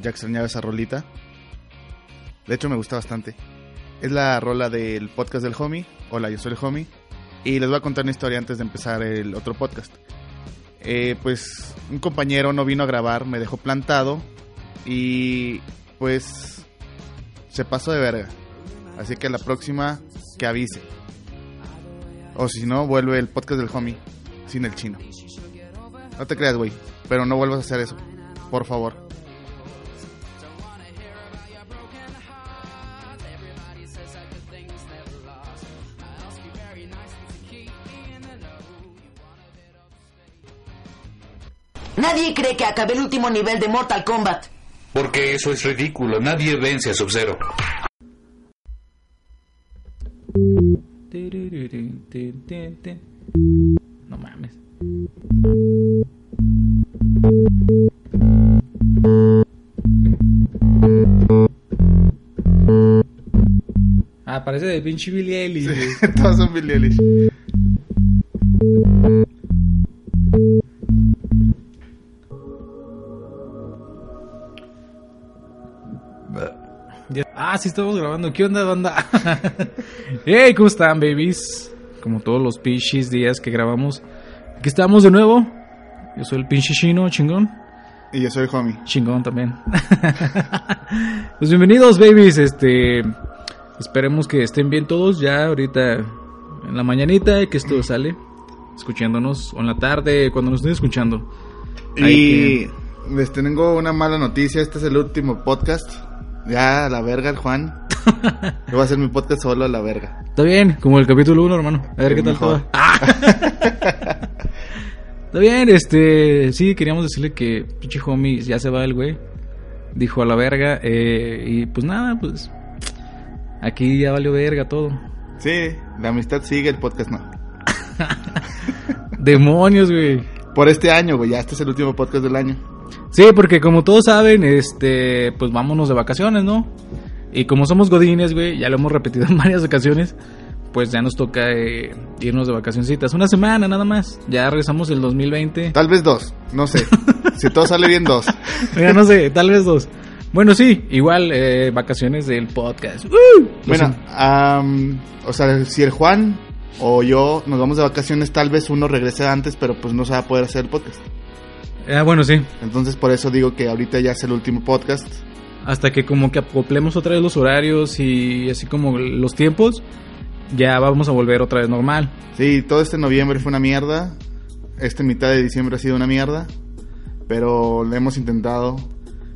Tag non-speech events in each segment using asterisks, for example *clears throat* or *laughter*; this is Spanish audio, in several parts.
Ya extrañaba esa rolita. De hecho, me gusta bastante. Es la rola del podcast del homie. Hola, yo soy el homie. Y les voy a contar una historia antes de empezar el otro podcast. Eh, pues un compañero no vino a grabar, me dejó plantado. Y pues se pasó de verga. Así que la próxima que avise. O si no, vuelve el podcast del homie sin el chino. No te creas, güey. Pero no vuelvas a hacer eso. Por favor. Nadie cree que acabé el último nivel de Mortal Kombat. Porque eso es ridículo. Nadie vence a Sub-Zero. No mames. Ah, parece de pinche Billy Eilish. güey. *laughs* Todos son Billie Eilish. Ah, sí estamos grabando. ¿Qué onda, banda? *laughs* hey, ¿cómo están, babies? Como todos los pinches días que grabamos. Aquí estamos de nuevo. Yo soy el pinche chino, chingón. Y yo soy el homie. Chingón también. *laughs* pues bienvenidos, babies. Este. Esperemos que estén bien todos. Ya ahorita en la mañanita que esto sale. Escuchándonos. O en la tarde, cuando nos estén escuchando. Y les tengo una mala noticia. Este es el último podcast. Ya, a la verga, el Juan. *laughs* Yo voy a hacer mi podcast solo a la verga. Está bien, como el capítulo 1, hermano. A ver El qué tal todo. Ah. *laughs* Está bien, este. Sí, queríamos decirle que pinche homie ya se va el güey. Dijo a la verga. eh, y pues nada, pues. Aquí ya valió verga todo. Sí, la amistad sigue, el podcast no. *laughs* Demonios, güey. Por este año, güey. Ya este es el último podcast del año. Sí, porque como todos saben, este, pues vámonos de vacaciones, ¿no? Y como somos godines, güey, ya lo hemos repetido *laughs* en varias ocasiones, pues ya nos toca eh, irnos de vacacioncitas. Una semana nada más. Ya regresamos el 2020. Tal vez dos, no sé. si todo sale bien, dos. *laughs* Mira, no sé, tal vez dos. Bueno, sí, igual eh, vacaciones del podcast. ¡Uh! Bueno, am, o sea, si el Juan o yo nos vamos de vacaciones, tal vez uno regrese antes, pero pues no se va a poder hacer el podcast. Ah, bueno, sí. Entonces por eso digo que ahorita ya es el último podcast. Hasta que como que acoplemos otra vez los horarios y así como los tiempos, ya vamos a volver otra vez normal. Sí, todo este noviembre fue una mierda. Esta mitad de diciembre ha sido una mierda. Pero lo hemos intentado.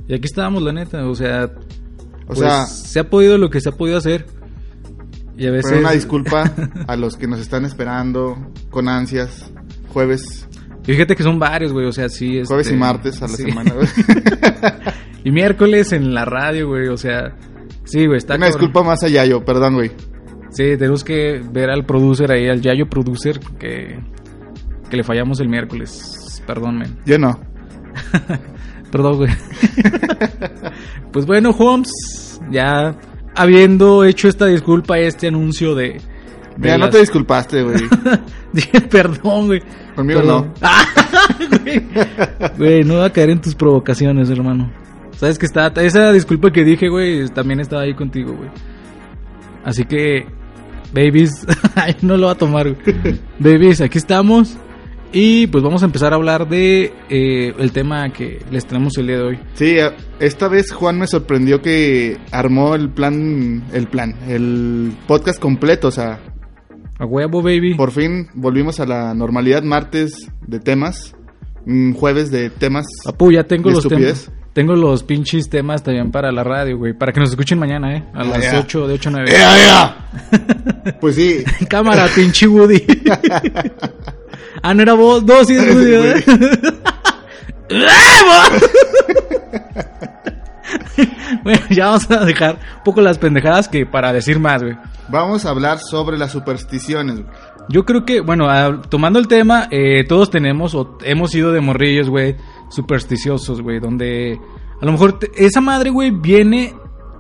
Y aquí estábamos, la neta, o sea, O pues, sea, se ha podido lo que se ha podido hacer. Y a veces... pero una disculpa *laughs* a los que nos están esperando con ansias. Jueves, Fíjate que son varios, güey, o sea, sí. jueves este, y martes a la sí. semana. güey. *laughs* y miércoles en la radio, güey, o sea... Sí, güey, está una cabrón. disculpa más a Yayo, perdón, güey. Sí, tenemos que ver al producer ahí, al Yayo producer, que, que le fallamos el miércoles. Perdón, men. Yo no. *laughs* Perdón, güey. *laughs* pues bueno, Holmes, ya habiendo hecho esta disculpa, este anuncio de... de Mira, no te disculpaste, güey. Dije, perdón, güey. Conmigo no. Ah, *laughs* güey. Güey, no voy a caer en tus provocaciones, hermano. Sabes que está, esa disculpa que dije, güey, también estaba ahí contigo, güey. Así que, babies, *laughs* no lo va a tomar, güey. Babies, aquí estamos. Y pues vamos a empezar a hablar de eh, el tema que les tenemos el día de hoy. Sí, a- esta vez Juan me sorprendió que armó el plan, el plan, el podcast completo, o sea, A huevo, baby. por fin volvimos a la normalidad, martes de temas, mm, jueves de temas. Papu, ya tengo ¿De los temas. Tengo los pinches temas también para la radio, güey. Para que nos escuchen mañana, ¿eh? A las ya. 8, de 8 a 9. ¡Ea, ea! Pues sí, *laughs* Cámara, pinche Woody. *laughs* Ah, no era vos, no, sí es *laughs* Woody, ¿verdad? Bueno, ya vamos a dejar un poco las pendejadas que para decir más, güey. Vamos a hablar sobre las supersticiones, güey. Yo creo que, bueno, ah, tomando el tema, eh, todos tenemos o hemos sido de morrillos, güey, supersticiosos, güey, donde a lo mejor te- esa madre, güey, viene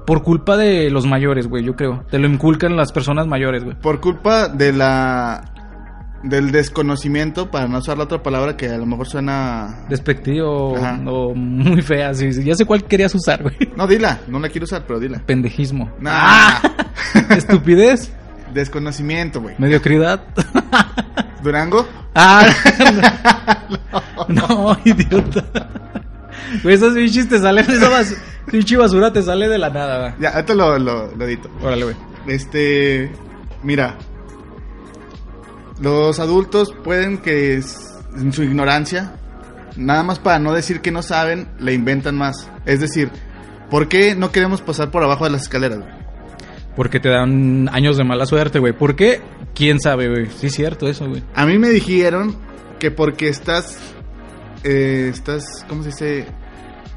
por culpa de los mayores, güey, yo creo. Te lo inculcan las personas mayores, güey. Por culpa de la del desconocimiento, para no usar la otra palabra que a lo mejor suena Despectivo Ajá. o muy fea, sí, sí. Ya sé cuál querías usar, güey. No, dila, no la quiero usar, pero dila. Pendejismo. Nah. *laughs* Estupidez. Desconocimiento, güey. Mediocridad. Durango, Ah, *laughs* no, no, idiota. Güey, esos pinches te salen, esa bas basura te sale de la nada, va. ya, ahorita lo, lo, lo edito. Órale, güey. Este, mira, los adultos pueden que es- en su ignorancia, nada más para no decir que no saben, le inventan más. Es decir, ¿por qué no queremos pasar por abajo de las escaleras? güey? Porque te dan años de mala suerte, güey. ¿Por qué? ¿Quién sabe, güey? Sí, es cierto eso, güey. A mí me dijeron que porque estás, eh, estás, ¿cómo se dice?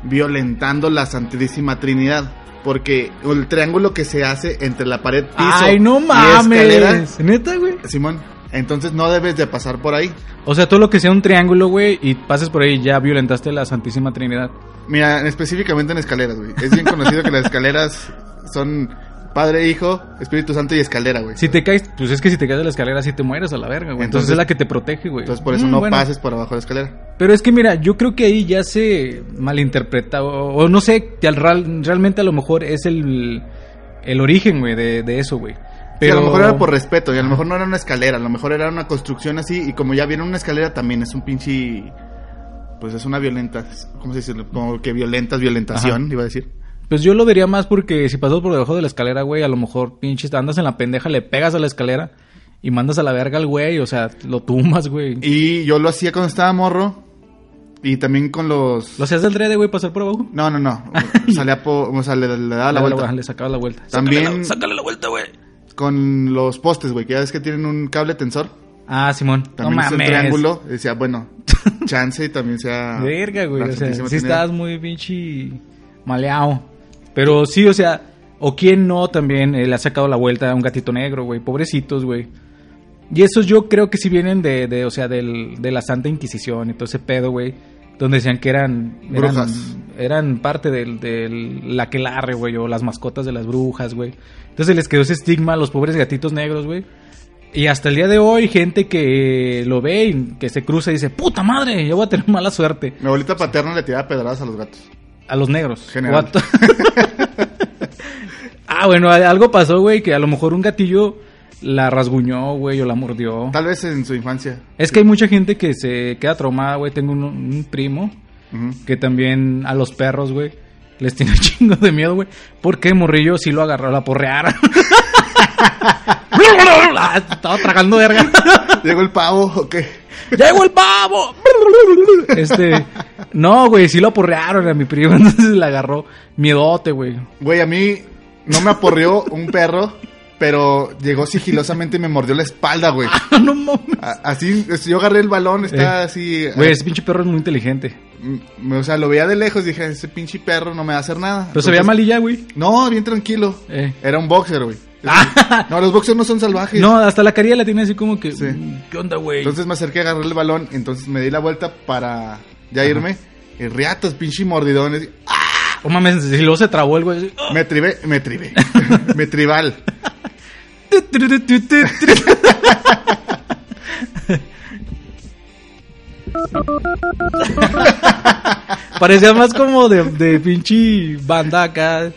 Violentando la Santísima Trinidad. Porque el triángulo que se hace entre la pared piso Ay, no y escalera, mames. ¿Neta, güey? Simón, entonces no debes de pasar por ahí. O sea, todo lo que sea un triángulo, güey, y pases por ahí, ya violentaste la Santísima Trinidad. Mira, específicamente en escaleras, güey. Es bien conocido que las escaleras son Padre, Hijo, Espíritu Santo y escalera, güey. Si te caes, pues es que si te caes de la escalera, sí te mueres a la verga, güey. Entonces, Entonces- es la que te protege, güey. Entonces por eso Mm, no bueno. pases por abajo de la escalera. Pero es que mira, yo creo que ahí ya se malinterpreta, o, o no sé, real- realmente a lo mejor es el, el origen, güey, de, de eso, güey. Pero... a lo mejor era por respeto y a lo mejor no era una escalera, a lo mejor era una construcción así y como ya vieron una escalera también es un pinche... Pues es una violenta, ¿cómo se dice? Como que violentas, violentación, Ajá. iba a decir. Pues yo lo diría más porque si pasas por debajo de la escalera, güey, a lo mejor pinches andas en la pendeja, le pegas a la escalera y mandas a la verga al güey, o sea, lo tumbas, güey. Y yo lo hacía cuando estaba morro y también con los... ¿Lo hacías del drede, güey, pasar por abajo? No, no, no. *laughs* Salía por... O sea, le, le daba la Le- vuelta. Le sacaba la vuelta. También- Sácale la, sácale la vuelta, güey. Con los postes, güey, que ya ves que tienen un cable tensor. Ah, Simón. También no es un mames. triángulo. y Decía, bueno, *laughs* chance y también sea... Verga, güey. O sea, sí Trinidad. estás muy pinche maleado. Pero sí, o sea, o quién no también eh, le ha sacado la vuelta a un gatito negro, güey. Pobrecitos, güey. Y esos yo creo que sí vienen de, de o sea, del, de la Santa Inquisición y todo ese pedo, güey. Donde decían que eran... Eran, Brujas. eran parte del, del la aquelarre, güey. O las mascotas de las brujas, güey. Entonces les quedó ese estigma a los pobres gatitos negros, güey. Y hasta el día de hoy, gente que lo ve y que se cruza y dice, puta madre, yo voy a tener mala suerte. Mi abuelita paterna le tiraba pedradas a los gatos. A los negros. General. *laughs* Ah, bueno, algo pasó, güey, que a lo mejor un gatillo la rasguñó, güey, o la mordió. Tal vez en su infancia. Es que hay mucha gente que se queda traumada, güey. Tengo un, un primo que también a los perros, güey, les tiene un *laughs* chingo de miedo, güey. Porque morrillo sí lo agarró a la porreara. Ah, *laughs* Estaba tragando verga. *laughs* ¿Llegó el pavo o qué? ¡Llegó el pavo! Este. No, güey, sí lo aporrearon a mi primo. Entonces le agarró miedote, güey. Güey, a mí no me aporrió un perro, pero llegó sigilosamente y me mordió la espalda, güey. no mames. Así, yo agarré el balón, está Eh. así... Güey, eh, ese pinche perro es muy inteligente. Mm, O sea, lo veía de lejos, dije, ese pinche perro no me va a hacer nada. Pero se veía Entonces- mal y ya, güey. No, bien tranquilo. Eh. Era un boxer, güey. *laughs* Ah. No, los boxers no son salvajes. No, hasta la carilla la tiene así como que. Sí. mm, ¿Qué onda, güey? Entonces me acerqué a agarrar el balón, entonces me di la vuelta para ya irme. Y riatos, pinche mordidones. ¡Ah! Oh mames, si luego se trabó el güey. Me tribé, me tribé. *laughs* me tribal. *laughs* Parecía más como de, de pinche banda acá.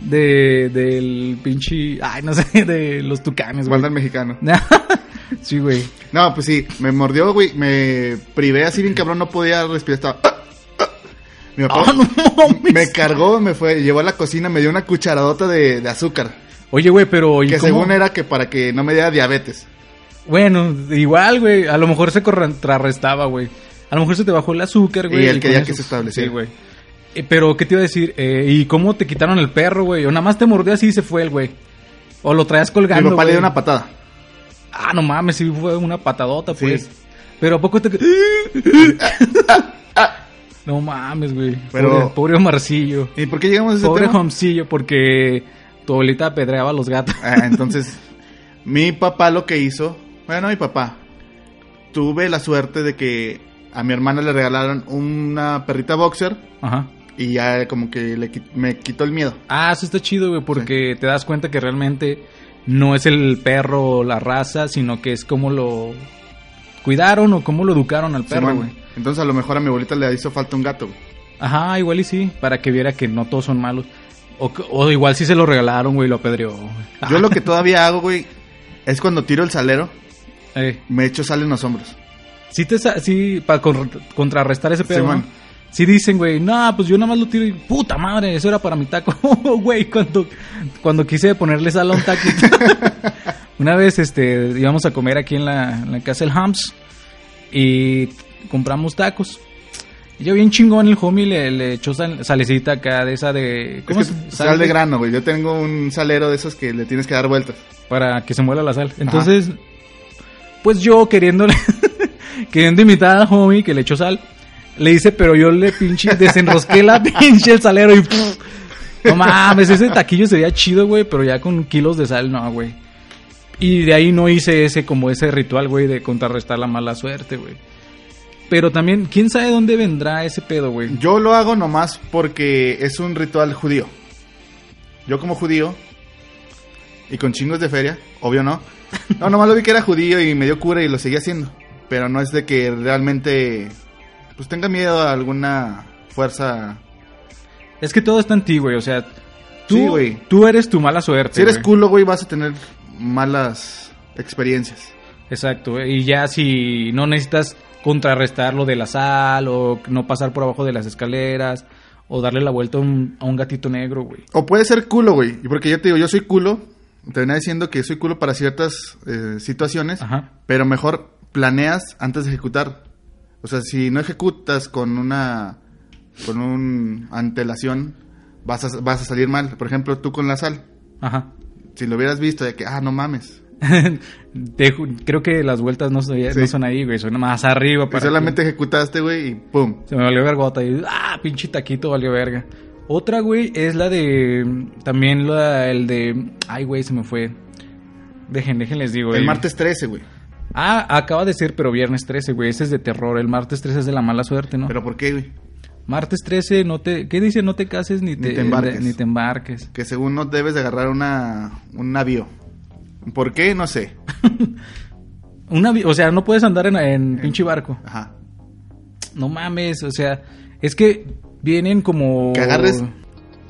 De, del pinche. Ay, no sé, de los tucanes, güey. Banda mexicano. *laughs* sí, güey. No, pues sí, me mordió, güey. Me privé así bien cabrón, no podía respirar. Estaba. Mi papá Ah, no me cargó, me fue, llevó a la cocina, me dio una cucharadota de, de azúcar. Oye, güey, pero. ¿y Que cómo? según era que para que no me diera diabetes. Bueno, igual, güey. A lo mejor se contrarrestaba, güey. A lo mejor se te bajó el azúcar, güey. Y él quería que se estableciera. Sí, güey. Eh, pero, ¿qué te iba a decir? Eh, ¿Y cómo te quitaron el perro, güey? O nada más te mordió así y se fue el güey. O lo traías colgando. Mi papá le dio una patada. Ah, no mames, sí fue una patadota, Sí. pues. Pero ¿a poco te... *laughs* no mames, güey. Pero- Pobre, pobre Omarcillo. ¿Y por qué llegamos a ese Pobre tema? Homcillo, porque tu abuelita apedreaba a los gatos. Ah, entonces, *laughs* mi papá lo que hizo, bueno, mi papá, tuve la suerte de que a mi hermana le regalaron una perrita boxer Ajá. y ya como que le me quitó el miedo. Ah, eso está chido, güey, porque te das cuenta que realmente no es el perro o la raza, sino que es cómo lo cuidaron o cómo lo educaron al perro, güey. Entonces a lo mejor a mi abuelita le hizo falta un gato. güey. Ajá, igual y sí, para que viera que no todos son malos. O, o igual sí se lo regalaron, güey, lo apedreó. Yo lo *laughs* que todavía hago, güey, es cuando tiro el salero, Eh, me echo sal en los hombros. sí, te, sí, para contrarrestar ese pedo, Simón. ¿no? Sí dicen, güey, no, pues yo nada más lo tiro y puta madre, eso era para mi taco. *laughs* Güey, cuando, cuando quise ponerle sal a un taco. *laughs* Una vez este, íbamos a comer aquí en la, en la casa del Hams y compramos tacos. Y yo bien chingón el homie le, le echó sal- salecita acá de esa de... Es ¿Cómo que se- sal de grano, güey. Yo tengo un salero de esos que le tienes que dar vueltas. para que se muera la sal. Entonces, pues yo queriéndole, *laughs* queriendo imitar al homie que le echó sal, le hice, pero yo le pinche desenrosqué la *laughs* pinche el salero y ¡puf! no mames, ese taquillo sería chido, güey, pero ya con kilos de sal, no, güey. Y de ahí no hice ese como ese ritual, güey, de contrarrestar la mala suerte, güey. Pero también, ¿quién sabe dónde vendrá ese pedo, güey? Yo lo hago nomás porque es un ritual judío. Yo como judío y con chingos de feria, obvio no. No, nomás lo vi que era judío y me dio cura y lo seguí haciendo. Pero no es de que realmente pues tenga miedo a alguna fuerza. Es que todo está en ti, güey, o sea, tú, Sí, güey. tú eres tu mala suerte. Si eres güey. culo, güey, vas a tener malas experiencias. Exacto, y ya si no necesitas contrarrestar lo de la sal o no pasar por abajo de las escaleras o darle la vuelta a un, a un gatito negro, güey. O puede ser culo, güey. Y porque yo te digo, yo soy culo. Te venía diciendo que soy culo para ciertas eh, situaciones. Ajá. Pero mejor planeas antes de ejecutar. O sea, si no ejecutas con una con un antelación, vas a, vas a salir mal. Por ejemplo, tú con la sal. Ajá. Si lo hubieras visto, de que, ah, no mames. *laughs* Te creo que las vueltas no, soy- Sí. no son ahí, güey, son más arriba. Y para solamente ejecutaste, güey, y pum. Se me valió vergota y, ah, pinche taquito valió verga. Otra, güey, es la de, también la, el de, ay, güey, se me fue. Dejen, dejen, les digo. El eh. martes 13, güey. Ah, acaba de ser, pero viernes 13, güey, ese es de terror. El martes 13 es de la mala suerte, ¿no? ¿Pero por qué, güey? Martes 13, no te, ¿qué dice? No te cases ni te, te embarques. ni te embarques. Que según no debes de agarrar una, un navío. ¿Por qué? No sé. *laughs* Una, vi- o sea, no puedes andar en, en pinche barco. Ajá. No mames, o sea, es que vienen como... Que agarres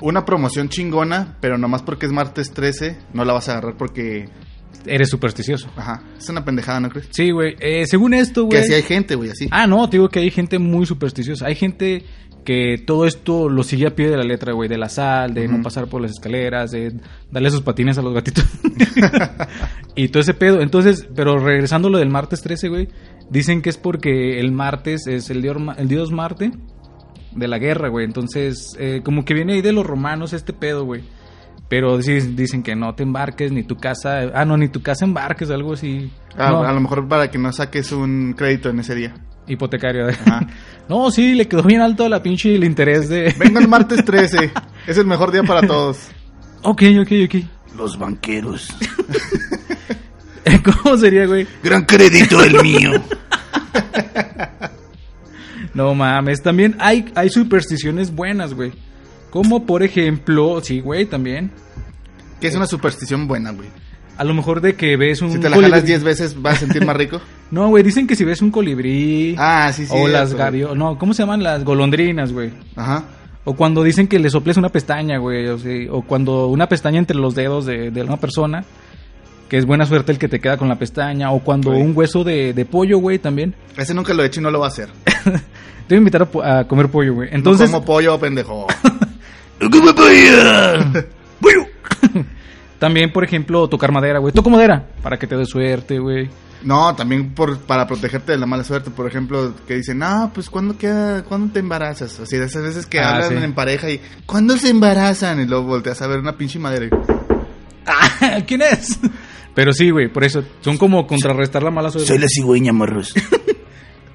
una promoción chingona, pero nomás porque es martes 13, no la vas a agarrar porque... Eres supersticioso. Ajá. Es una pendejada, ¿no crees? Sí, güey. Eh, según esto, Que güey... así hay gente, güey, así. Ah, no, te digo que hay gente muy supersticiosa. Hay gente que todo esto lo sigue a pie de la letra, güey. De la sal, de no pasar por las escaleras, de darle sus patines a los gatitos. *laughs* y todo ese pedo. Entonces, pero regresando a lo del martes 13, güey. Dicen que es porque el martes es el dios, el dios Marte de la guerra, güey. Entonces, eh, como que viene ahí de los romanos este pedo, güey. Pero sí, dicen que no te embarques, ni tu casa... Ah, no, ni tu casa embarques, algo así. Ah, No. A lo mejor para que no saques un crédito en ese día. Hipotecario. Ajá. *laughs* no, sí, le quedó bien alto la pinche el interés de... *laughs* Venga el martes 13. es el mejor día para todos. *laughs* ok, ok, ok. Los banqueros. ¿Cómo sería, güey? Gran crédito el mío. No mames, también hay, hay supersticiones buenas, güey. Como por ejemplo, sí, güey, también. que es una superstición buena, güey. A lo mejor de que ves un Si te la colibrí- jalas 10 veces, vas a sentir más rico. *laughs* No, güey, dicen que si ves un colibrí... Ah, sí, sí. o las gaviotas... No, ¿cómo se llaman? Las golondrinas, güey. Ajá. O cuando dicen que le soples una pestaña, güey. O, sea, o cuando una pestaña entre los dedos de, de una persona. Que es buena suerte el que te queda con la pestaña. O cuando Güey. un hueso de, de pollo, güey, también. Ese nunca lo he hecho y no lo va a hacer. *laughs* Te voy a invitar a, comer pollo, güey. Entonces. No como pollo, pendejo. *laughs* *laughs* también, por ejemplo, tocar madera, güey. Toco madera para que te dé suerte, güey. No, también por, para protegerte de la mala suerte. Por ejemplo, que dicen, no, pues ¿cuándo, queda, ¿cuándo te embarazas? Así de esas veces que Ah, hablan sí. en pareja y ¿cuándo se embarazan? Y luego volteas a ver una pinche madera. y, Ah, ¿Quién es? Pero sí, güey, por eso. Son como contrarrestar la mala suerte. Soy la cigüeña, morros.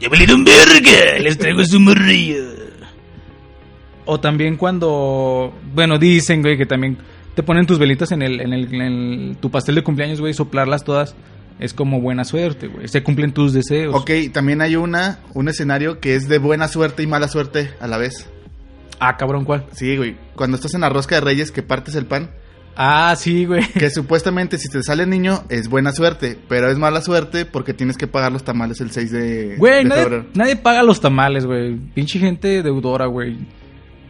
Ya me un verga, les traigo su morrillo. O también cuando, bueno, dicen, güey, que también te ponen tus velitas en el, en el, en el- tu pastel de cumpleaños, güey, soplarlas todas. Es como buena suerte, güey. Se cumplen tus deseos. Ok, también hay una, un escenario que es de buena suerte y mala suerte a la vez. Ah, cabrón, ¿cuál? Sí, güey. Cuando estás en la rosca de reyes que partes el pan, Ah, sí, güey. que supuestamente si te sale niño es buena suerte, pero es mala suerte porque tienes que pagar los tamales el 6 de, Güey, de nadie, febrero. nadie paga los tamales, güey. Pinche gente deudora, güey.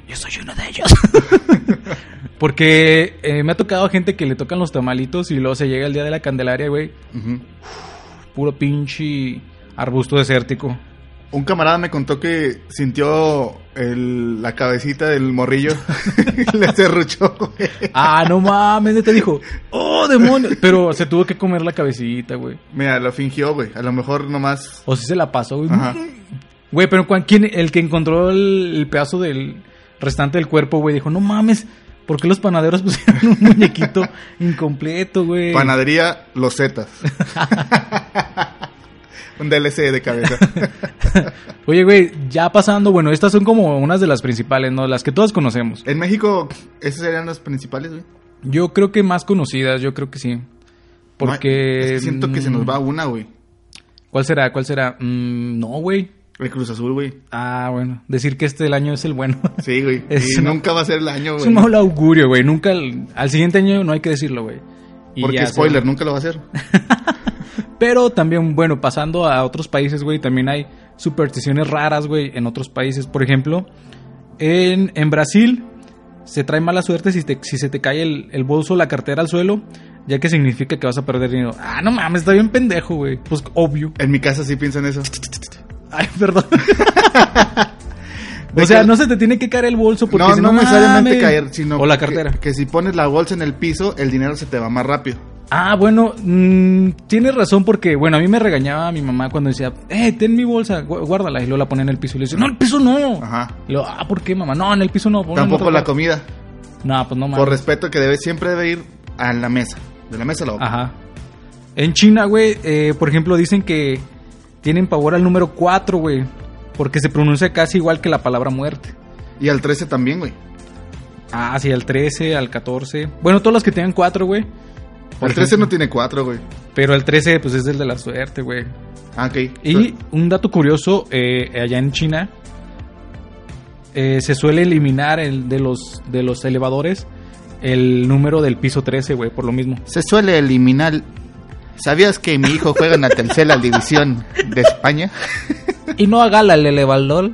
Yo soy uno de ellos. *laughs* Porque eh, me ha tocado gente que le tocan los tamalitos y luego se llega el día de la Candelaria, güey. Puro pinche arbusto desértico. Un camarada me contó que sintió el- la cabecita del morrillo *laughs* y le cerruchó, güey. Ah, no mames, te dijo, oh, demonios. Pero se tuvo que comer la cabecita, güey. Mira, lo fingió, güey. A lo mejor nomás... O si se la pasó, güey. Ajá. Güey, pero ¿quién, el que encontró el, el pedazo del restante del cuerpo, güey, dijo, no mames, ¿por qué los panaderos *laughs* pusieron un muñequito incompleto, güey? Panadería Los Zetas. *laughs* Un DLC de cabeza. *laughs* Oye, güey, ya pasando, bueno, estas son como unas de las principales, ¿no? Las que todos conocemos. en México, esas serían las principales, güey. Yo creo que más conocidas, yo creo que sí. Porque... Es que siento que se nos mm, va una, güey. ¿Cuál será? ¿Cuál será? Mm, no, güey. El Cruz Azul, güey. Ah, bueno. Decir que este del año es el bueno. *laughs* Sí, güey. *laughs* Es y nunca va a ser el año, es güey. un mal augurio, güey. Nunca... el- Al siguiente año no hay que decirlo, güey. Porque spoiler, nunca lo va a hacer. Pero también, bueno, pasando a otros países, güey, también hay supersticiones raras, güey, en otros países. Por ejemplo, en, en Brasil se trae mala suerte si, te- si se te cae el, el bolso o la cartera al suelo, ya que significa que vas a perder dinero. Ah, no mames, está bien pendejo, güey. Pues obvio. En mi casa sí piensan eso. Ay, *laughs* perdón. O sea, no se te tiene que caer el bolso porque No, si no necesariamente caer, sino O la que- cartera. Que, si pones la bolsa en el piso, el dinero se te va más rápido. Ah, bueno, mm, tienes razón porque, bueno, a mí me regañaba mi mamá cuando decía, eh, ten mi bolsa, gu- guárdala, y luego la ponía en el piso y le decía, no, el piso no. Ajá. Y luego, ah, ¿por qué, mamá? No, en el piso no. Tampoco la lado". comida. No, pues no mames. Por respeto que debe siempre debe ir a la mesa. De la mesa a la boca. Ajá. En China, güey, eh, por ejemplo, dicen que tienen pavor al número 4, güey, porque se pronuncia casi igual que la palabra muerte. Y al 13 también, güey. Ah, sí, al 13, al 14. Bueno, todos los que tengan 4, güey. Por El 13 ejemplo. no tiene 4, güey. Pero el 13, pues es el de la suerte, güey. Ah, ok. Y un dato curioso, eh, allá en China eh, se suele eliminar el de los de los elevadores el número del piso 13, güey, por lo mismo. Se suele eliminar. ¿Sabías que mi hijo juega en la tercera división de España? *laughs* Y no haga el elevador.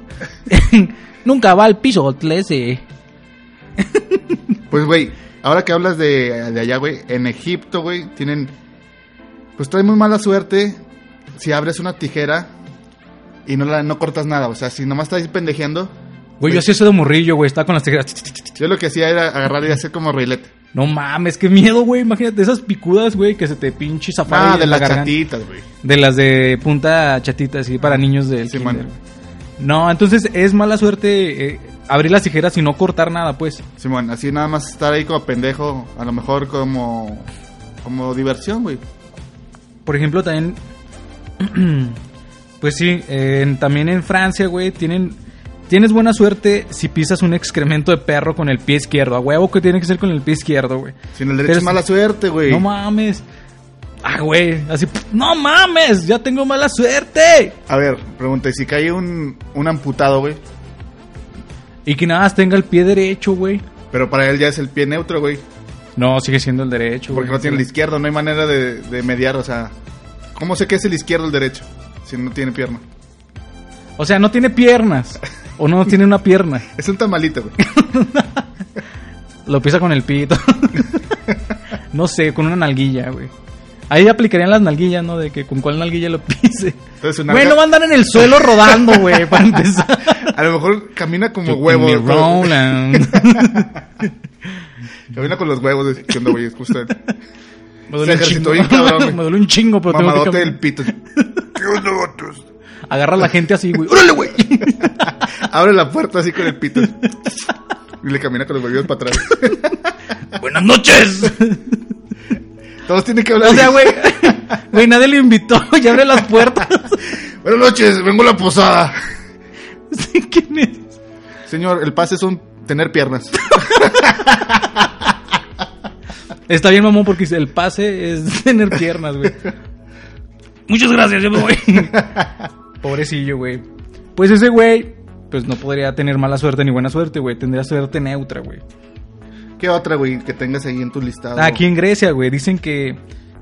*laughs* Nunca va al piso 13. Pues, güey, ahora que hablas de, de allá, güey, en Egipto, güey, tienen. Pues trae muy mala suerte si abres una tijera y no, la, no cortas nada. O sea, si nomás estás pendejeando. Güey, yo hacía eso de morrillo, güey, estaba con las tijeras. *laughs* Yo lo que hacía era agarrar y hacer como rilete. No mames, qué miedo, güey. Imagínate esas picudas, güey, que se te pinche zafaron Ah, de la las garganta. chatitas, güey. De las de punta chatita, así, para niños del Sí, kinder, man. güey. No, entonces es mala suerte eh, abrir las tijeras y no cortar nada, pues. Simón, así nada más estar ahí como pendejo, a lo mejor como. como diversión, güey. Por ejemplo, también. *clears throat* pues sí, en- también en Francia, güey, tienen. Tienes buena suerte si pisas un excremento de perro con el pie izquierdo. A huevo que tiene que ser con el pie izquierdo, güey. Sin el derecho es mala suerte, güey. No mames. Ah, güey. Así, no mames, ya tengo mala suerte. A ver, pregunta, ¿y si cae un, un amputado, güey? Y que nada más tenga el pie derecho, güey. Pero para él ya es el pie neutro, güey. No, sigue siendo el derecho, Porque güey. no tiene el izquierdo, no hay manera de, de mediar, o sea... ¿Cómo sé que es el izquierdo o el derecho? Si no tiene pierna. O sea, no tiene piernas. O no tiene una pierna. *laughs* Es un tamalito, güey. *laughs* Lo pisa con el pito. *laughs* no sé, con una nalguilla, güey. Ahí aplicarían las nalguillas, ¿no? De que con cuál nalguilla lo *laughs* pise. Entonces Güey, no va a andar en el suelo rodando, güey, *laughs* para empezar. A lo mejor camina como huevo. *laughs* camina con los huevos. ¿Qué onda, güey? Justo Me duele un chingo. bien cabrón. Me duele un chingo, pero tengo que mamadote del pito. ¿Qué onda? Agarra a la gente así, güey. ¡Órale, güey! Abre la puerta así con el pito. Y le camina con los huevos para atrás. ¡Buenas noches! Todos tienen que hablar. O sea, güey. *laughs* Güey, nadie le invitó *laughs* y abre las puertas. *laughs* Buenas noches, vengo a la posada. Sí, ¿Quién es? Señor, el pase es un tener piernas. Está bien, mamón, porque el pase es tener piernas, güey. Muchas gracias, yo me voy. Pobrecillo, güey. Pues ese güey, pues no podría tener mala suerte ni buena suerte, güey. Tendría suerte neutra, güey. ¿Qué otra, güey, que tengas ahí en tu listado? Aquí en Grecia, güey, dicen que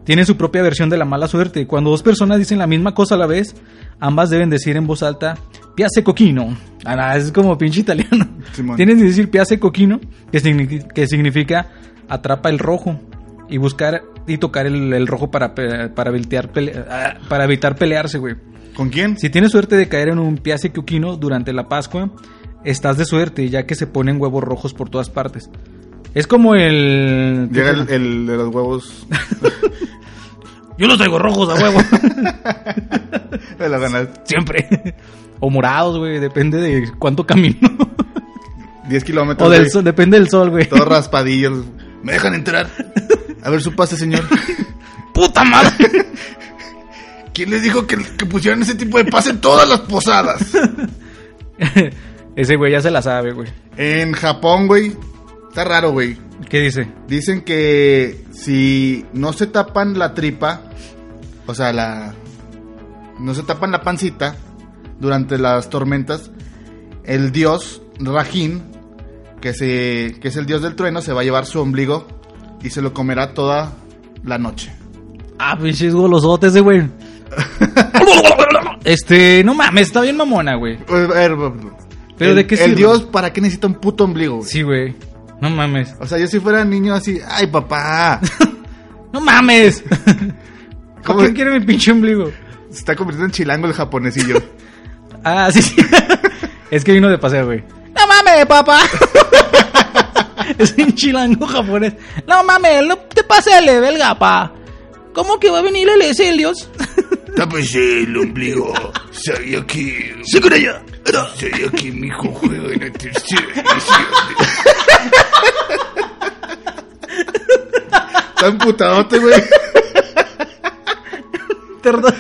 tienen su propia versión de la mala suerte. Cuando dos personas dicen la misma cosa a la vez, ambas deben decir en voz alta, piace coquino. Ah, no, es como pinche italiano. Simón. Tienen que decir piace coquino, que, signi- que significa atrapa el rojo. Y buscar y tocar el, el rojo para, para, evitar pele- ah, para evitar pelearse, güey. ¿Con quién? Si tienes suerte de caer en un piace coquino durante la Pascua, estás de suerte, ya que se ponen huevos rojos por todas partes. Es como el... Llega el, el de los huevos. *laughs* Yo los traigo rojos a huevo. *laughs* ganas. Siempre. O morados, güey. Depende de cuánto camino. 10 kilómetros. o del güey. sol. Depende del sol, güey. Todos raspadillos. *laughs* ¿Me dejan entrar? A ver su pase, señor. ¡Puta madre! ¿Quién les dijo que, que pusieran ese tipo de pase en todas las posadas? Ese güey ya se la sabe, güey. En Japón, güey. Está raro, güey. ¿Qué dice? Dicen que si no se tapan la tripa, o sea, la no se tapan la pancita durante las tormentas, el dios Rajin, que se que es el dios del trueno, se va a llevar su ombligo y se lo comerá toda la noche. Ah, pinches golosotes, ese güey. *laughs* este, no mames, está bien mamona, güey. Ver, ¿Pero el, de qué El sirve? dios, ¿para qué necesita un puto ombligo? Sí, güey. No mames. O sea, yo si fuera niño así, ay papá, *laughs* ¡No mames! *laughs* ¿Cómo? ¿Por qué quiere mi pinche ombligo? se está convirtiendo en chilango el japonesillo. *laughs* Ah, sí, sí. es que vino de paseo, güey. ¡No mames, papá! es un chilango japonés. ¡No mames, no te pases belga, pa! ¿Cómo que va a venir el dios? Tápese el ombligo. Sabía que. ¡Sí, con ella! Sabía que mi hijo juega en la tercera división. Está emputadote, güey. Perdón.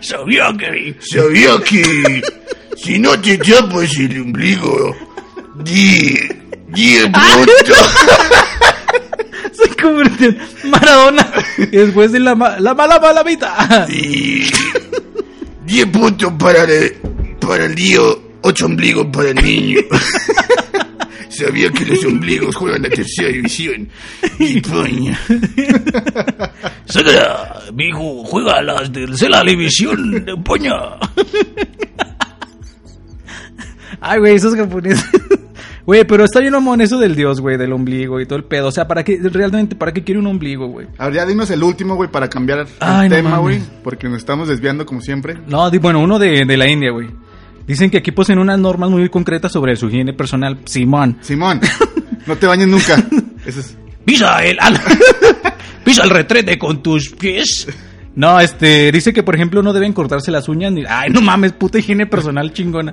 Sabía que... Sabía que. Si no te tapas el ombligo. Die. Die puntos. Se convirtió en Maradona. Y después de la, ma- la mala malamita. Die. Die puntos para el, para el tío. Ocho ombligos para el niño. *laughs* Sabía que los ombligos juegan la tercera división. Y coña. *laughs* Sagra, mi hijo juega a la división de Poña. Ay, güey, esos japoneses. *laughs* Güey, pero está bien mamón eso del dios, güey, del ombligo y todo el pedo. O sea, ¿para qué, realmente, para qué quiere un ombligo, güey? Ahora ya dinos el último, güey, para cambiar el no tema, güey. Porque nos estamos desviando como siempre. No, di- bueno, uno de, de la India, güey. Dicen que aquí poseen unas normas muy concretas sobre su higiene personal. Simón. Simón, no te bañes nunca. *laughs* Eso es. Pisa el, al- *laughs* pisa el retrete con tus pies. No, este, dice que por ejemplo no deben cortarse las uñas ni, ay, no mames, puta higiene personal chingona.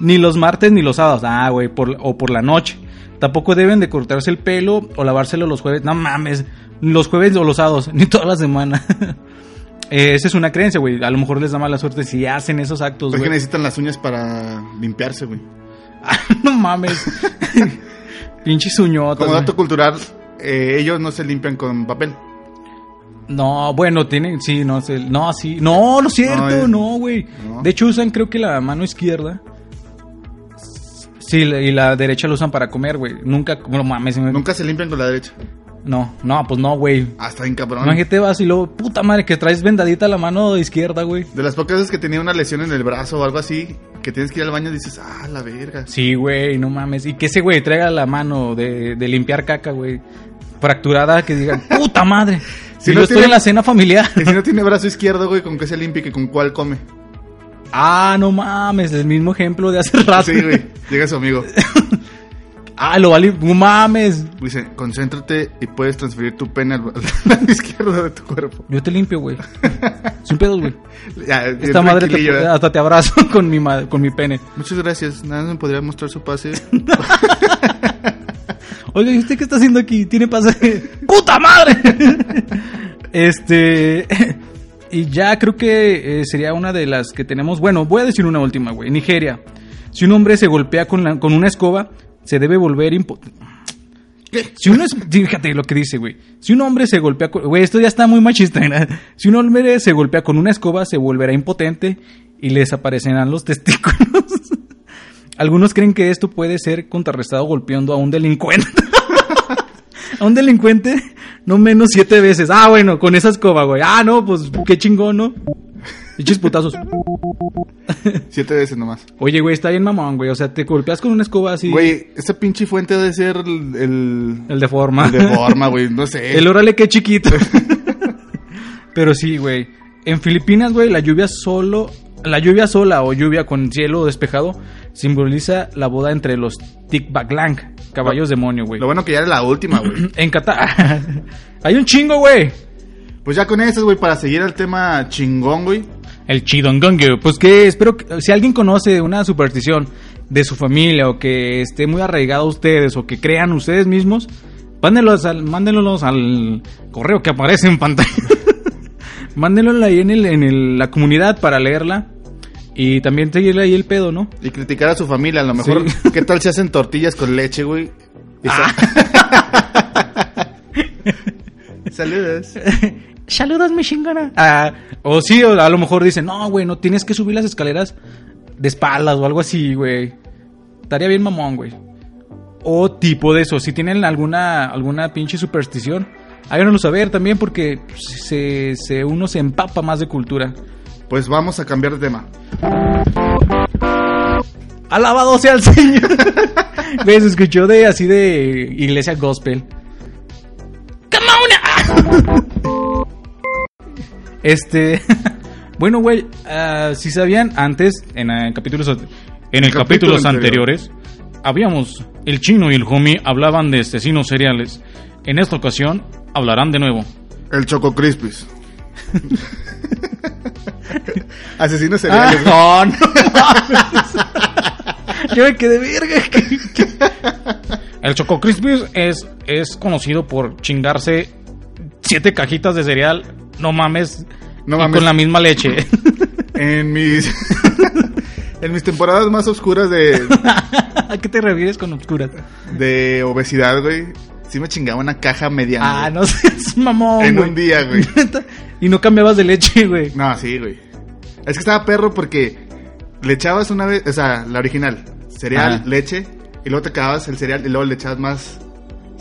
Ni los martes ni los sábados, ah, güey, por, o por la noche. Tampoco deben de cortarse el pelo o lavárselo los jueves, no mames, los jueves o los sábados, *laughs* ni toda la semana. Eh, esa es una creencia, güey. A lo mejor les da mala suerte si hacen esos actos, Es que güey. necesitan las uñas para limpiarse, güey. *laughs* no mames. *laughs* Pinches uñotas. Como dato cultural, eh, ellos no se limpian con papel. No, bueno, tienen, sí, no sé, no, sí, no, no es cierto, No, es- no, güey. no. De hecho usan creo que la mano izquierda. Sí, y la derecha la usan para comer, güey. Nunca, no mames, me- Nunca se limpian con la derecha. No, no, pues no, güey. Hasta bien cabrón. Imagínate vas y luego, puta madre, que traes vendadita la mano izquierda, güey. De las pocas veces que tenía una lesión en el brazo o algo así, que tienes que ir al baño, dices, ah, la verga. Sí, güey, no mames. Y que ese güey traiga la mano de, de limpiar caca, güey. Fracturada, que digan, *laughs* puta madre. Si no no estoy tiene- en la cena familiar. Y si no tiene brazo izquierdo, güey, ¿con qué se limpia y con cuál come? ah, no mames, el mismo ejemplo de hace rato. Sí, güey. Llega su amigo. *laughs* Ah, lo vale, no mames. Dice, concéntrate y puedes transferir tu pene al *laughs* lado izquierdo de tu cuerpo. Yo te limpio, güey. Sin pedos, güey. *laughs* Esta madre te, ¿eh? hasta te abrazo *laughs* con mi, ma- con mi pene. Muchas gracias. Nada, me podría mostrar su pase. Oiga, ¿y usted qué está haciendo aquí? ¿Tiene pase? ¡Puta madre! este. Y ya creo que eh, sería una de las que tenemos. Bueno, voy a decir una última, güey. Nigeria. Si un hombre se golpea con, la- con una escoba, se debe volver impotente. Si uno es, fíjate lo que dice, güey. Si un hombre se golpea con, güey, esto ya está muy machista. Si un hombre se golpea con una escoba, se volverá impotente y le desaparecerán los testículos. *laughs* Algunos creen que esto puede ser contrarrestado golpeando a un delincuente. *laughs* a un delincuente no menos siete veces. Ah, bueno, con esa escoba, güey. Ah, no, pues qué chingón, ¿no? Dichos putazos. Siete veces nomás. Oye, güey, está bien mamón, güey. O sea, te golpeas con una escoba así. Güey, esa pinche fuente debe ser el... El, El de forma. el de forma, güey. No sé. El órale que chiquito. Pero sí, güey. En Filipinas, güey, la lluvia solo. La lluvia sola o lluvia con cielo despejado simboliza la boda entre los Tikbaklang, caballos demonio, güey. Lo bueno que ya era la última, güey. *clears throat* En Qatar. Hay un chingo, güey. Pues ya con esas, güey, para seguir el tema chingón, güey. El chidongongo. Pues que espero que si alguien conoce una superstición de su familia o que esté muy arraigado a ustedes o que crean ustedes mismos, mándenlos al, mándenlos al correo que aparece en pantalla. *laughs* Mándenlo ahí en, el, en el- la comunidad para leerla y también seguirle ahí el pedo, ¿no? Y criticar a su familia, a lo mejor. Sí. ¿Qué tal si hacen tortillas con leche, güey? Sa- *laughs* *laughs* Saludos. Saludos, mi chingona. Ah, o sí, o a lo mejor dicen, no, güey, no tienes que subir las escaleras de espaldas o algo así, güey. Estaría bien mamón, güey. O tipo de eso, si tienen alguna, alguna pinche superstición, háganoslo saber también porque se, se- uno se empapa más de cultura. Pues vamos a cambiar de tema. Alabado sea el Señor. *laughs* Güey, se escuchó de así de iglesia gospel. ¡Come on! *laughs* Este. *laughs* Bueno, güey, ah, si sabían antes, en, eh, capítulos, en el Capítulo capítulos anterior. anteriores, habíamos, el chino y el homie hablaban de asesinos seriales. En esta ocasión, hablarán de nuevo. El Choco Crispis. *laughs* Asesinos Ah, seriales. no, no. *laughs* Yo me quedé verga. El Choco Crispies es, es conocido por chingarse siete cajitas de cereal. No mames. No y mames. con la misma leche. *laughs* En mis. *laughs* en mis temporadas más oscuras de, ¿A qué te refieres con obscuras? de obesidad, güey. Sí me chingaba una caja mediana. Ah, güey. no seas mamón. En güey. un día, güey. *laughs* y no cambiabas de leche, güey. No, sí, güey. Es que estaba perro porque le echabas una vez, o sea, la original, cereal, Ajá. leche, y luego te acababas el cereal y luego le echabas más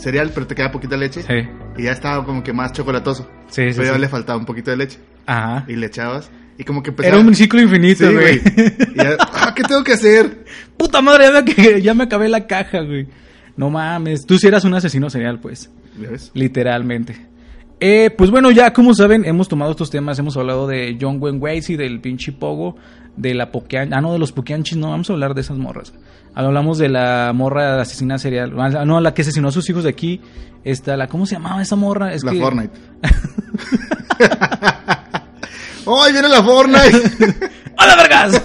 cereal, pero te quedaba poquita leche. Sí. Y ya estaba como que más chocolatoso. Sí, sí, pero ya sí. le faltaba un poquito de leche. Ajá. Y le echabas. Y como que Era empezaba... un ciclo infinito, Sí, güey. güey. Y ya, ah, ¿qué tengo que hacer? Puta madre, ya me, ya me acabé la caja, güey. No mames. Tú sí eras un asesino serial, pues. ¿Ya ves? Literalmente. Eh, pues bueno, ya como saben, hemos tomado estos temas, hemos hablado de John Wayne Gacy, del pinche Pogo, de la Pokean... Ah, no, de los Pokeanchis, no, vamos a hablar de esas morras. Hablamos de la morra asesina serial. Ah, No, la que asesinó a sus hijos de aquí. Esta, la, ¿cómo se llamaba esa morra? Es la que- Fortnite. *laughs* ¡Ay, viene la Fortnite! *laughs* ¡Hola, vergas!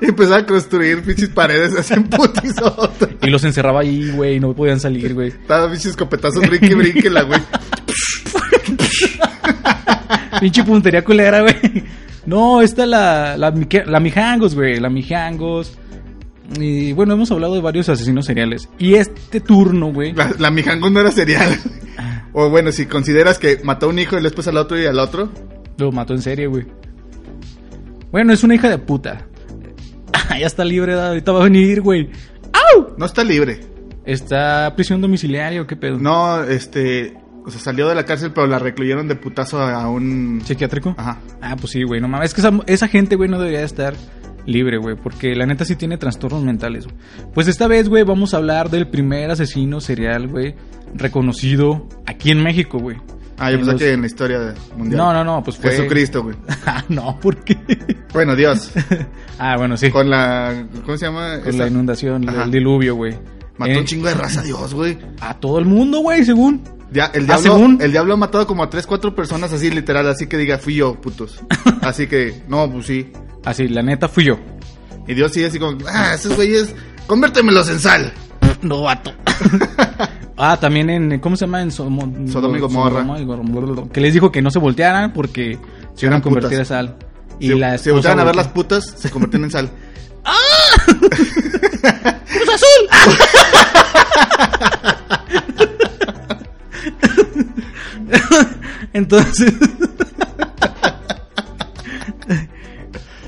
y *laughs* empezaba a construir pinches paredes así en y los encerraba ahí, güey, no podían salir, güey. Estaba pinches escopetazos, brinque, brinque, la güey. Pinche puntería culera, güey. No, esta la, la, Mique- la Mijangos, güey. La Mijangos. Y bueno, hemos hablado de varios asesinos seriales. Y este turno, güey. La, la no era cereal. *laughs* O bueno, si consideras que mató a un hijo y después al otro y al otro. Lo mató en serie, güey. Bueno, es una hija de puta. *laughs* ya está libre, da- ahorita va a venir, güey. ¡Au! No está libre. ¿Está prisión domiciliaria o qué pedo? No, este. O sea, salió de la cárcel, pero la recluyeron de putazo a un. ¿Psiquiátrico? Ajá. Ah, pues sí, güey, no mames. Es que esa, esa gente, güey, no debería estar libre, güey, porque la neta sí tiene trastornos mentales, güey. Pues esta vez, güey, vamos a hablar del primer asesino serial, güey, reconocido aquí en México, güey. Ah, yo En pensé los- que en la historia mundial. No, no, no, pues fue... Jesucristo, güey. *laughs* Ah, no, ¿por qué? Bueno, Dios. *laughs* ah, bueno, sí. Con, Con la. ¿Cómo se llama? Esta- la inundación, Ajá. el diluvio, güey. Mató Eh, un chingo de raza, Dios, güey. A todo el mundo, güey, según. Ya, el Ah, diablo, según. el diablo ha matado como a 3, 4 personas así, literal. Así que diga, fui yo, putos. *laughs* así que, no, pues sí. Así, la neta fui yo. Y Dios sigue así como, ah, esos güeyes, convértemelos en sal. *laughs* Novato. *laughs* ah, también en. ¿Cómo se llama? En Somo- Sodoma y Gomorra. Sodoma y Gomorra, Que les dijo que no se voltearan porque Si eran eran convertidas putas. a sal. Y si, la si esposa volteaban a ver las putas, se *laughs* convertían en sal. Entonces.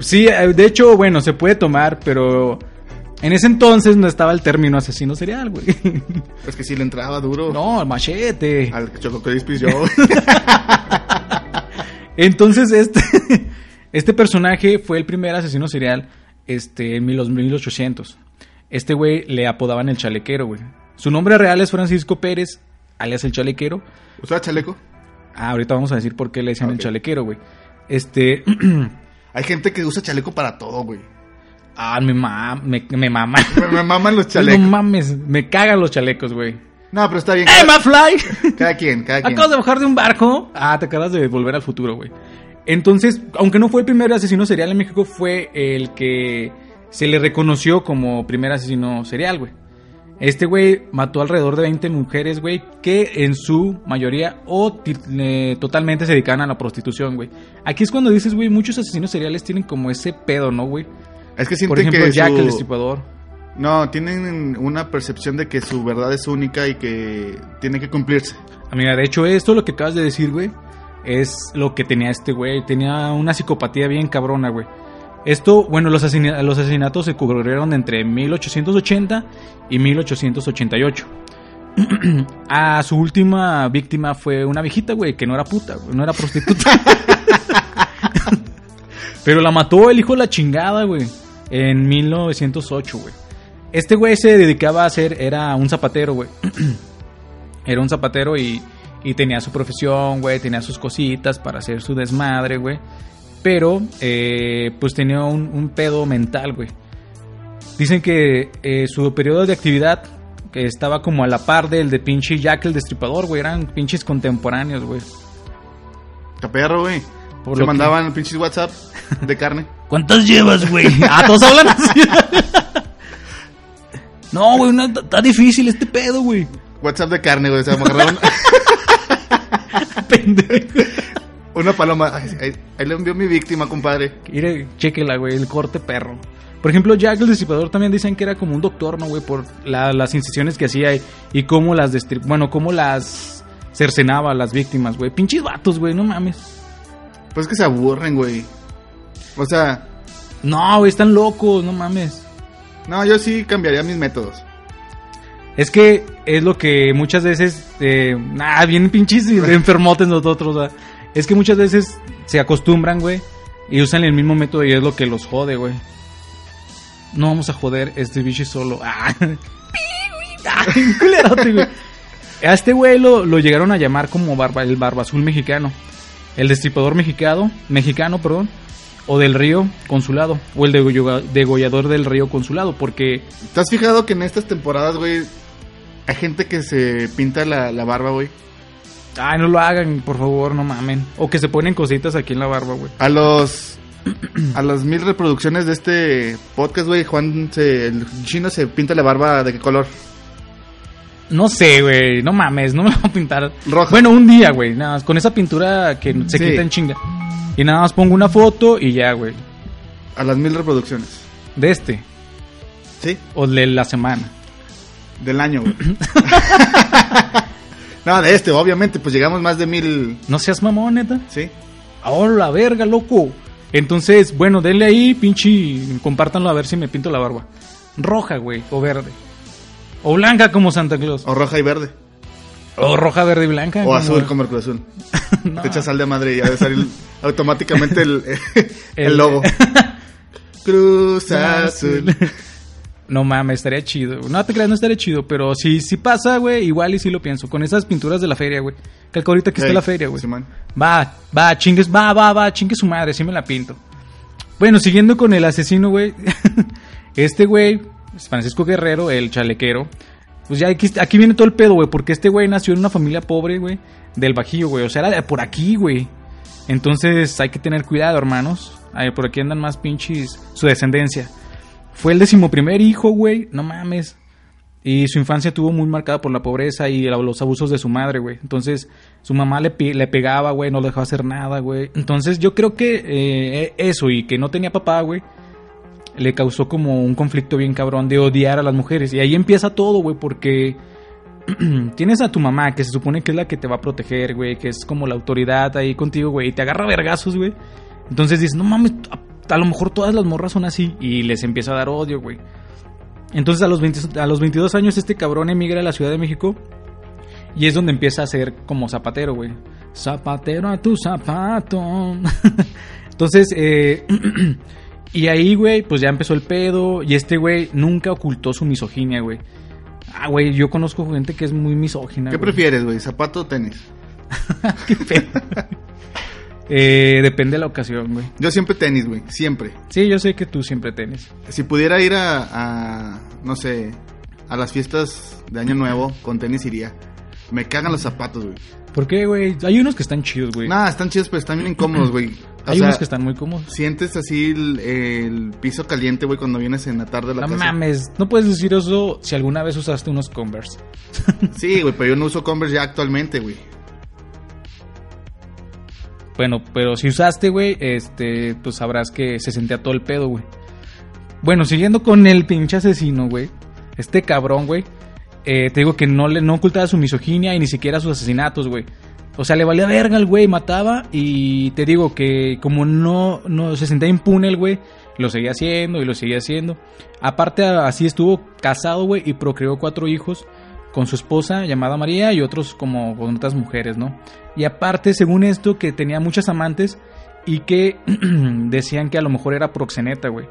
Sí, eh, de hecho, bueno, se puede tomar, pero. En ese entonces no estaba el término asesino serial, güey. *laughs* Es que sí le entraba duro. No, machete. Al Choco Crispis yo. *laughs* Entonces, este, *laughs* este personaje fue el primer asesino serial este, en los 1800. Este güey le apodaban el chalequero, güey. Su nombre real es Francisco Pérez, alias el chalequero. ¿Usaba chaleco? Ah, ahorita vamos a decir por qué le decían el chalequero, güey. Este. *clears throat* Hay gente que usa chaleco para todo, güey. ah, me, ma me, me mama. Me, me maman los *laughs* No chalecos. mames, me cagan los chalecos, güey. No, pero está bien. ¡Eh, Cada, McFly! cada quien, cada quien. Acabas de bajar de un barco. Ah, te acabas de volver al futuro, güey. Entonces, aunque no fue el primer asesino serial en México, fue el que se le reconoció como primer asesino serial, güey. Este güey mató alrededor de 20 mujeres, güey, que en su mayoría o eh, totalmente se dedicaban a la prostitución, güey. Aquí es cuando dices, güey, muchos asesinos seriales tienen como ese pedo, ¿no, güey? Es que sienten Por ejemplo, que Jack su- el Destripador. No, tienen una percepción de que su verdad es única y que tiene que cumplirse. Mira, de hecho, esto lo que acabas de decir, güey, es lo que tenía este güey. Tenía una psicopatía bien cabrona, güey. Esto, bueno, los, asesina- los asesinatos se cubrieron entre 1880 y 1888. *clears throat* A su última víctima fue una viejita, güey, que no era puta, no era prostituta. *laughs* Pero la mató el hijo de la chingada, güey, en 1908, güey. Este güey se dedicaba a ser, era un zapatero, güey. *clears throat* Era un zapatero y, y tenía su profesión, güey, tenía sus cositas para hacer su desmadre, güey. Pero, eh, pues tenía un, un pedo mental, güey. Dicen que eh, su periodo de actividad que estaba como a la par del de pinche Jack el Destripador, güey. Eran pinches contemporáneos, güey. Está perro, güey. Por Se lo que- mandaban pinches WhatsApp de carne. *laughs* ¿Cuántas llevas, güey? *laughs* Ah, todos hablan así. *laughs* no, güey, no, está difícil este pedo, güey. WhatsApp de carne, güey. Se agarraron Pendejo. Una paloma. Ay, ahí le envió mi víctima, compadre. Mire, chéquela, güey, el corte perro. Por ejemplo, Jack el Destripador también dicen que era como un doctor, ¿no, güey? Por la- las incisiones que hacía y, y cómo las Bueno, cómo las cercenaba a las víctimas, güey. Pinches vatos, güey, no mames. Pues es que se aburren, güey. O sea, No, güey, están locos, no mames. no, yo sí cambiaría mis métodos. Es que es lo que muchas veces. Eh, nah, bien pinches y *laughs* enfermotes nosotros, o sea, Es que muchas veces se acostumbran, güey, y usan el mismo método y es lo que los jode, güey. No vamos a joder este bicho solo. *laughs* Ah. A este güey lo, llegaron a llamar como barba, el barba azul mexicano. El destripador mexicano, mexicano, perdón. O del río consulado. O el degollador del río consulado. Porque ¿Te has fijado que en estas temporadas, güey, hay gente que se pinta la, la barba, güey? Ay, no lo hagan, por favor, no mamen. O que se ponen cositas aquí en la barba, güey. A los *clears throat* a las mil reproducciones de este podcast, güey, Juan se, el chino se pinta la barba de qué color? No sé, güey, no mames, no me voy a pintar. Roja. Bueno, un día, güey, nada más, con esa pintura que se Sí. quita en chinga. Y nada más pongo una foto y ya, güey. A las mil reproducciones. De este, ¿Sí? o de la semana. Del año, güey. *laughs* no, de este, obviamente, pues llegamos más de mil. No seas mamón, neta. ¿Sí? Ahora la verga, loco. Entonces, bueno, denle ahí, pinche, compártanlo a ver si me pinto la barba. Roja, güey, o verde. O blanca como Santa Claus. O roja y verde. O roja, verde y blanca. O como- azul como el Cruz Azul. *laughs* No. Te echas sal de madre y ya debe salir *laughs* automáticamente el, *laughs* el, El- logo. Cruz Azul. No mames, estaría chido. No te creas, no estaría chido, pero si, si pasa, güey, igual y sí lo pienso. Con esas pinturas de la feria, güey. Que ahorita que está Ey, la feria, güey. Va, va, chingues, va, va, va, chingue su madre, sí me la pinto. Bueno, siguiendo con el asesino, güey. *laughs* este güey, Francisco Guerrero, el chalequero. Pues ya aquí, aquí viene todo el pedo, güey, porque este güey nació en una familia pobre, güey, del Bajío, güey. O sea, era de por aquí, güey. Entonces hay que tener cuidado, hermanos. Ay, por aquí andan más pinches su descendencia. Fue el decimoprimer hijo, güey. No mames. Y su infancia tuvo muy marcada por la pobreza y los abusos de su madre, güey. Entonces, su mamá le, le pegaba, güey, no le dejaba hacer nada, güey. Entonces, yo creo que eh, eso y que no tenía papá, güey, le causó como un conflicto bien cabrón de odiar a las mujeres. Y ahí empieza todo, güey, porque *clears throat* tienes a tu mamá, que se supone que es la que te va a proteger, güey, que es como la autoridad ahí contigo, güey, y te agarra vergazos, güey. Entonces dices, no mames, a, lo mejor todas las morras son así. Y les empieza a dar odio, güey. Entonces a los, 20 a los 22 años este cabrón emigra a la Ciudad de México. Y es donde empieza a ser como zapatero, güey. Zapatero a tu zapato. *laughs* Entonces, eh, *clears throat* y ahí, güey, pues ya empezó el pedo. Y este güey nunca ocultó su misoginia, güey. Ah, güey, yo conozco gente que es muy misógina. ¿Qué prefieres, güey? ¿Zapato o tenis? *laughs* Qué pedo. *laughs* Eh, depende de la ocasión, güey. Yo siempre tenis, güey. Siempre. Sí, yo sé que tú siempre tenis. Si pudiera ir a, a, no sé, a las fiestas de Año Nuevo con tenis iría. Me cagan los zapatos, güey. ¿Por qué, güey? Hay unos que están chidos, güey. Nah, están chidos, pero están bien incómodos, güey. *clears throat* Hay sea, unos que están muy cómodos. Sientes así el, el piso caliente, güey, cuando vienes en la tarde a la No casa. mames, no puedes decir eso si alguna vez usaste unos Converse. Sí, güey, pero yo no uso Converse ya actualmente, güey. Bueno, pero si usaste, güey, este, pues sabrás que se sentía todo el pedo, güey. Bueno, siguiendo con el pinche asesino, güey. Este cabrón, güey. eh, te digo que no le no ocultaba su misoginia y ni siquiera sus asesinatos, güey. O sea, le valía verga el güey, mataba y te digo que como no, no se sentía impune el güey, lo seguía haciendo y lo seguía haciendo. Aparte, así estuvo casado, güey, y procreó cuatro hijos con su esposa llamada María y otros como con otras mujeres, ¿no? Y aparte, según esto, que tenía muchas amantes y que *clears throat* decían que a lo mejor era proxeneta, güey.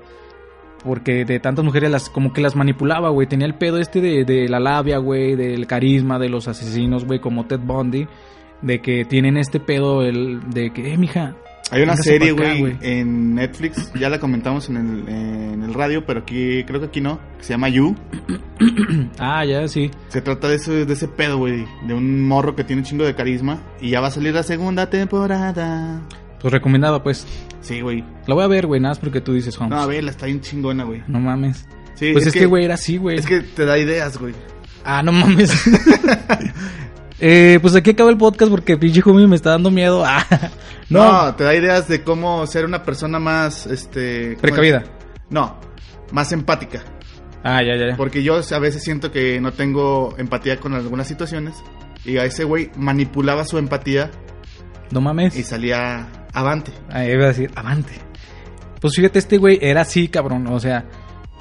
Porque de tantas mujeres las como que las manipulaba, güey. Tenía el pedo este de, de la labia, güey, del carisma de los asesinos, güey, como Ted Bundy. De que tienen este pedo el, de que, eh, mija. Hay una serie, güey, en Netflix, ya la comentamos en el, en el radio, pero aquí, creo que aquí no, que se llama You. *coughs* Ah, ya, sí. Se trata de ese, de ese pedo, güey, de un morro que tiene un chingo de carisma y ya va a salir la segunda temporada. Pues recomendada, pues. Sí, güey. La voy a ver, güey, nada más porque tú dices, Holmes. No, a ver, la está bien chingona, güey. No mames. Sí, pues este güey era así, güey. Es que te da ideas, güey. Ah, no mames. *laughs* eh, pues aquí acaba el podcast porque pinche homie me está dando miedo. *laughs* Ah, No. no, te da ideas de cómo ser una persona más, este... ¿cómo precavida. es? No, más empática. Ah, ya, ya, ya. Porque yo a veces siento que no tengo empatía con algunas situaciones. Y a ese güey manipulaba su empatía No mames. y salía avante. Ah, iba a decir, avante. Pues fíjate, este güey era así, cabrón. O sea,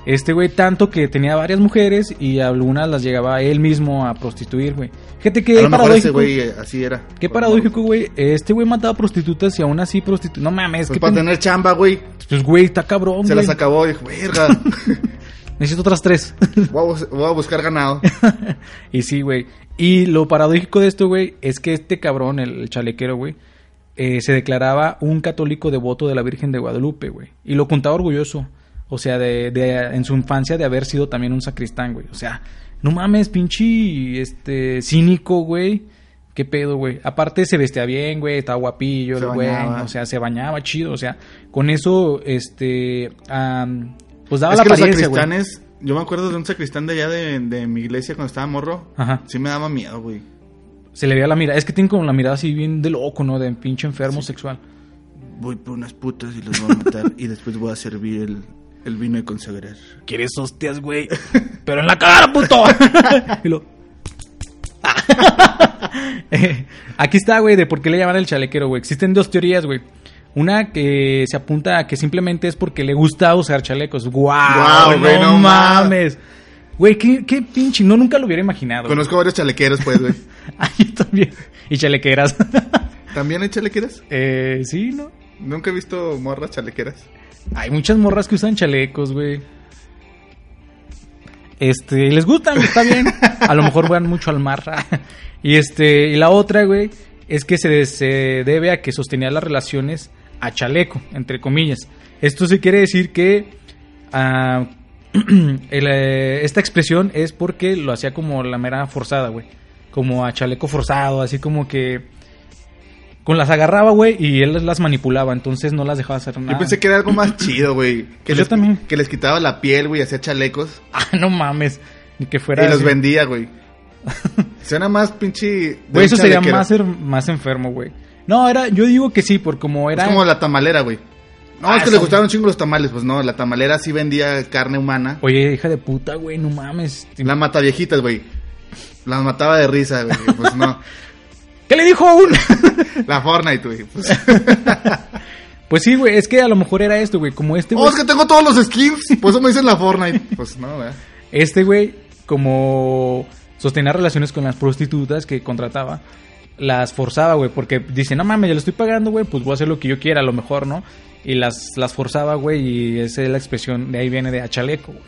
este güey tanto que tenía varias mujeres y algunas las llegaba él mismo a prostituir, güey. A que lo mejor ese güey eh, así era. Qué paradójico, güey. Este güey mataba prostitutas y aún así prostitutas. No mames, Pues que para tener chamba, güey, Pues güey, está cabrón, se las acabó dijo, verga, *laughs* Necesito otras tres. *laughs* voy a, voy a buscar ganado. *laughs* y sí, güey. Y lo paradójico de esto, güey, es que este cabrón, el, el chalequero, güey, eh, se declaraba un católico devoto de la Virgen de Guadalupe, güey. Y lo contaba orgulloso. O sea, de, de- en su infancia de haber sido también un sacristán, güey. O sea, no mames, pinche, este, cínico, güey. ¿Qué pedo, güey? Aparte se vestía bien, güey, estaba guapillo, güey. O sea, se bañaba chido. O sea, con eso, este, pues daba es la que los apariencia, güey. sacristanes, yo me acuerdo de un sacristán de allá de, de mi iglesia cuando estaba morro. Ajá. Sí me daba miedo, güey. Se le veía la mirada. Es que tiene como la mirada así bien de loco, ¿no? De pinche enfermo sexual. Voy por unas putas y los voy a matar *laughs* y después voy a servir el, el vino de consagrar. ¿Quieres hostias, güey? *laughs* Pero en la cara, puto. *laughs* y lo... *laughs* Eh, Aquí está, güey, de por qué le llaman el chalequero, güey. Existen dos teorías, güey. Una que se apunta a que simplemente es porque le gusta usar chalecos. ¡Guau! Guau, güey, no no mames. Güey, qué, qué pinche. No, nunca lo hubiera imaginado. güey. Conozco varios chalequeros, pues, güey. Ah, yo también. Y chalequeras. ¿También hay chalequeras? eh, sí, ¿no? Nunca he visto morras chalequeras. Hay muchas morras que usan chalecos, güey. Este, les gustan, está bien. A lo mejor van mucho al mar. *laughs* y este, y la otra, güey, es que se, se debe a que sostenía las relaciones a chaleco, entre comillas. Esto se quiere decir que ah, *clears throat* eh, esta expresión es porque lo hacía como la mera forzada, güey. Como a chaleco forzado, así como que con las agarraba, güey, y él las manipulaba, entonces no las dejaba hacer nada. Yo pensé que era algo más chido, güey. Que Pues les, yo también. Que les quitaba la piel, güey, hacía chalecos. Ah, no mames. Ni que fuera. Y los vendía, güey. *laughs* Suena más pinche... Güey, eso sería más, er- más enfermo, güey. No, era, yo digo que sí, por como era. Es como la tamalera, güey. No, Ah, es que le gustaban un chingo los tamales. Pues no, la tamalera sí vendía carne humana. Oye, hija de puta, güey, no mames. La mata viejitas, güey. Las mataba de risa, güey. Pues no. *laughs* ¿Qué le dijo un? *laughs* La Fortnite, güey. Pues, *laughs* pues sí, güey, es que a lo mejor era esto, güey. Como este, oh, güey. es que tengo todos los skins. Por eso me dicen la Fortnite. Pues no, güey. Este güey, como sostenía relaciones con las prostitutas que contrataba, las forzaba, güey, porque dice, no mames, ya lo estoy pagando, güey, pues voy a hacer lo que yo quiera, a lo mejor, ¿no? Y las, las forzaba, güey, y esa es la expresión, de ahí viene de a chaleco, güey.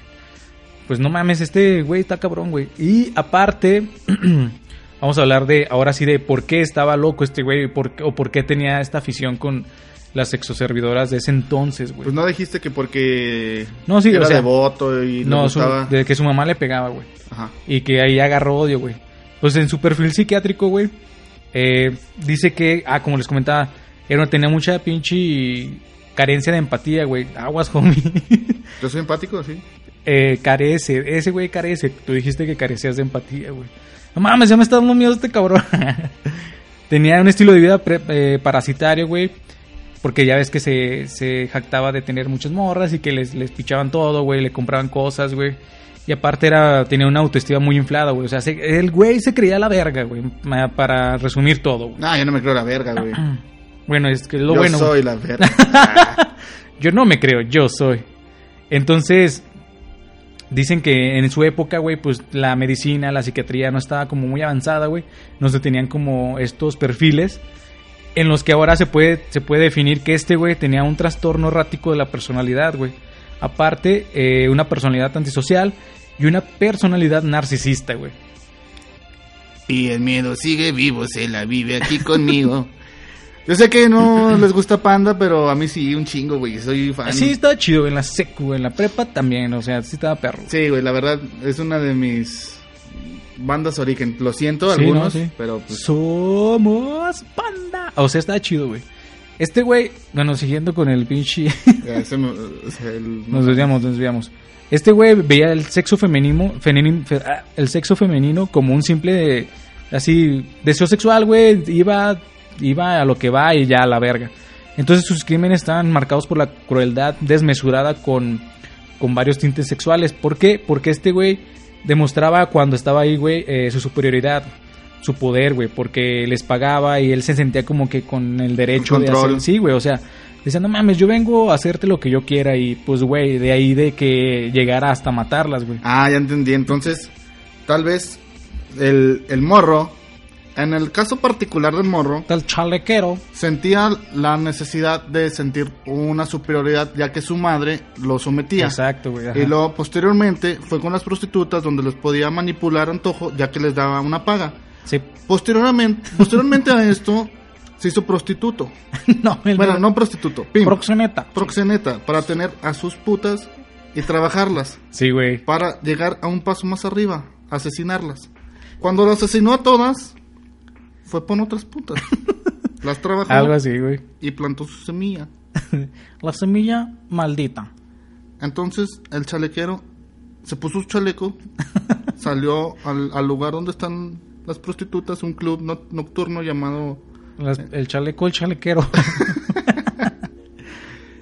Pues no mames, este güey está cabrón, güey. Y aparte, *clears throat* vamos a hablar de, ahora sí, de por qué estaba loco este güey, por o por qué tenía esta afición con las sexoservidoras de ese entonces, güey. Pues no dijiste que porque No, sí, era o sea, devoto y no, su- de que su mamá le pegaba, güey. Ajá. y que ahí agarró odio, güey. Pues en su perfil psiquiátrico, güey, eh, dice que, ah, como les comentaba, era, tenía mucha pinche carencia de empatía, güey. Aguas, homie. Yo soy empático, sí. eh, carece, ese güey carece. Tú dijiste que carecías de empatía, güey. No mames, ya me está dando miedo este cabrón. *laughs* tenía un estilo de vida pre- eh, parasitario, güey. Porque ya ves que se, se jactaba de tener muchas morras y que les, les pichaban todo, güey, le compraban cosas, güey. Y aparte era tenía una autoestima muy inflada, güey. O sea, se- el güey se creía la verga, güey. Para resumir todo, güey. No, yo no me creo la verga, güey. *clears throat* Bueno, es que lo yo bueno. soy la verga. Ah, *laughs* Yo no me creo, yo soy. Entonces, dicen que en su época, güey, pues la medicina, la psiquiatría no estaba como muy avanzada, güey. No se tenían como estos perfiles en los que ahora se puede, se puede definir que este, güey, tenía un trastorno errático de la personalidad, güey. Aparte, eh, una personalidad antisocial y una personalidad narcisista, güey. y el miedo sigue vivo, se la vive aquí conmigo. *laughs* Yo sé que no *laughs* les gusta Panda, pero a mí sí, un chingo, güey. Soy fan. Sí, estaba chido, en la secu, en la prepa también, o sea, sí estaba perro. Sí, güey, la verdad es una de mis bandas origen. Lo siento, Sí, algunos, ¿no? Sí. pero pues... Somos panda. O sea, está chido, güey. Este güey, bueno, siguiendo con el pinche. *laughs* ya, se me- o sea, el- nos desviamos, nos desviamos. Este güey veía el sexo femenino, femenino fe- ah, el sexo femenino como un simple, así, deseo sexual, güey. Iba, iba a lo que va y ya a la verga. Entonces sus crímenes estaban marcados por la crueldad desmesurada con, con varios tintes sexuales. ¿Por qué? Porque este güey demostraba cuando estaba ahí, güey, eh, su superioridad, su poder, güey, porque les pagaba y él se sentía como que con el derecho de hacer... Sí, güey, o sea, decía, no mames, yo vengo a hacerte lo que yo quiera y pues, güey, de ahí de que llegara hasta matarlas, güey. Ah, ya entendí. Entonces, tal vez el, el morro, en el caso particular del morro, Tal chalequero. sentía la necesidad de sentir una superioridad ya que su madre lo sometía. Exacto, güey. ajá. Y luego posteriormente fue con las prostitutas donde los podía manipular antojo ya que les daba una paga. Sí. Posteriormente, *laughs* posteriormente a esto se hizo prostituto. *laughs* no, el Bueno, no prostituto, pimp, Proxeneta. proxeneta para tener a sus putas y trabajarlas Sí, güey. para llegar a un paso más arriba, asesinarlas. Cuando lo asesinó a todas fue por otras putas. *laughs* Las trabajó Algo así, güey. y plantó su semilla. *laughs* La semilla maldita. Entonces el chalequero se puso su chaleco, *laughs* salió al, al lugar donde están las prostitutas, un club no- nocturno llamado... Las- el chaleco, el chalequero.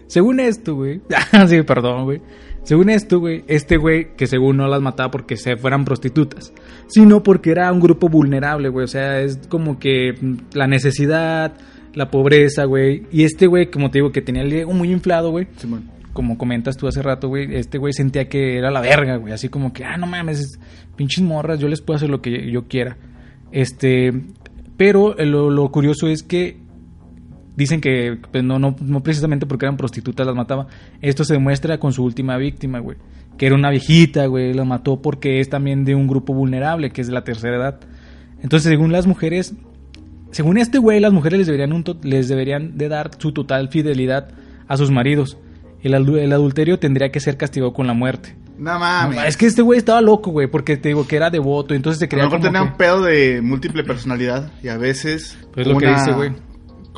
según esto, güey. sí, perdón, güey. Según esto, güey, este güey, que según no las mataba porque se fueran prostitutas, sino porque era un grupo vulnerable, güey. O sea, es como que la necesidad, la pobreza, güey. Y este güey, como te digo, que tenía el ego muy inflado, güey. Como comentas tú hace rato, güey, este güey sentía que era la verga, güey. Así como que, ah, no mames, es- pinches morras, yo les puedo hacer lo que yo quiera. Este, pero eh, lo, lo curioso es que dicen que pues, no, no, no precisamente porque eran prostitutas las mataba. Esto se demuestra con su última víctima, güey. Que era una viejita, güey. La mató porque es también de un grupo vulnerable, que es de la tercera edad. Entonces, según las mujeres, según este güey, las mujeres les deberían, un les deberían de dar su total fidelidad a sus maridos. El, el adulterio tendría que ser castigado con la muerte. No No, mames. es que este güey estaba loco, güey, porque te digo que era devoto, entonces se a lo creía mejor tenía que- un pedo de múltiple personalidad y a veces... Pues lo que dice, güey.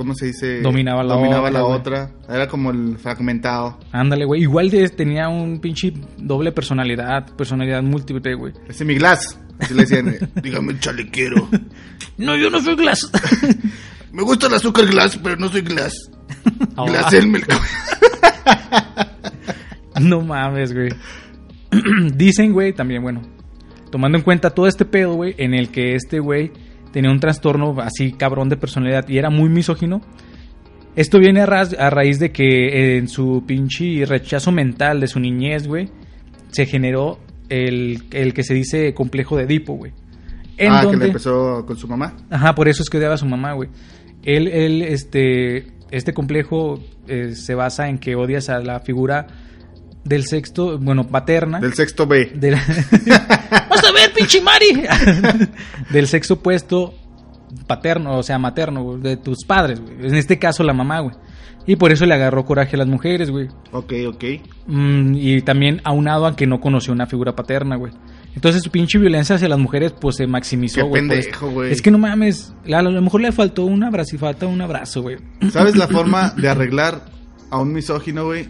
¿Cómo se dice? Dominaba la Dominaba otra, la otra. Era como el fragmentado. Ándale, güey. Igual de, tenía un pinche doble personalidad, personalidad múltiple, güey. Ese es mi glass. Así le decían, eh, dígame chalequero. *laughs* No, yo no soy Glass. *laughs* Me gusta el azúcar glass, pero no soy glass. Ah. Glass Elmer. *laughs* No mames, güey. *clears throat* Dicen, güey, también, bueno, tomando en cuenta todo este pedo, güey, en el que este güey tenía un trastorno así cabrón de personalidad y era muy misógino. Esto viene a, raíz de que en su pinche rechazo mental de su niñez, güey, se generó el, el que se dice complejo de Edipo, güey. En ah, que le empezó con su mamá. Ajá, por eso es que odiaba a su mamá, güey. Él, él, este, este complejo eh, se basa en que odias a la figura del sexto, bueno, paterna. Del sexto B. del- *laughs* ¡Vas a ver, pinche Mari! *laughs* del sexo opuesto paterno, o sea, materno, güey, de tus padres, güey. En este caso, la mamá, güey. Y por eso le agarró coraje a las mujeres, güey. Ok, ok. Mm, y también aunado a que no conoció una figura paterna, güey. Entonces su pinche violencia hacia las mujeres pues se maximizó, güey. por pendejo, güey. Es que no mames, a a lo mejor le faltó un abrazo y falta un abrazo, güey. ¿Sabes la *laughs* forma de arreglar a un misógino, güey?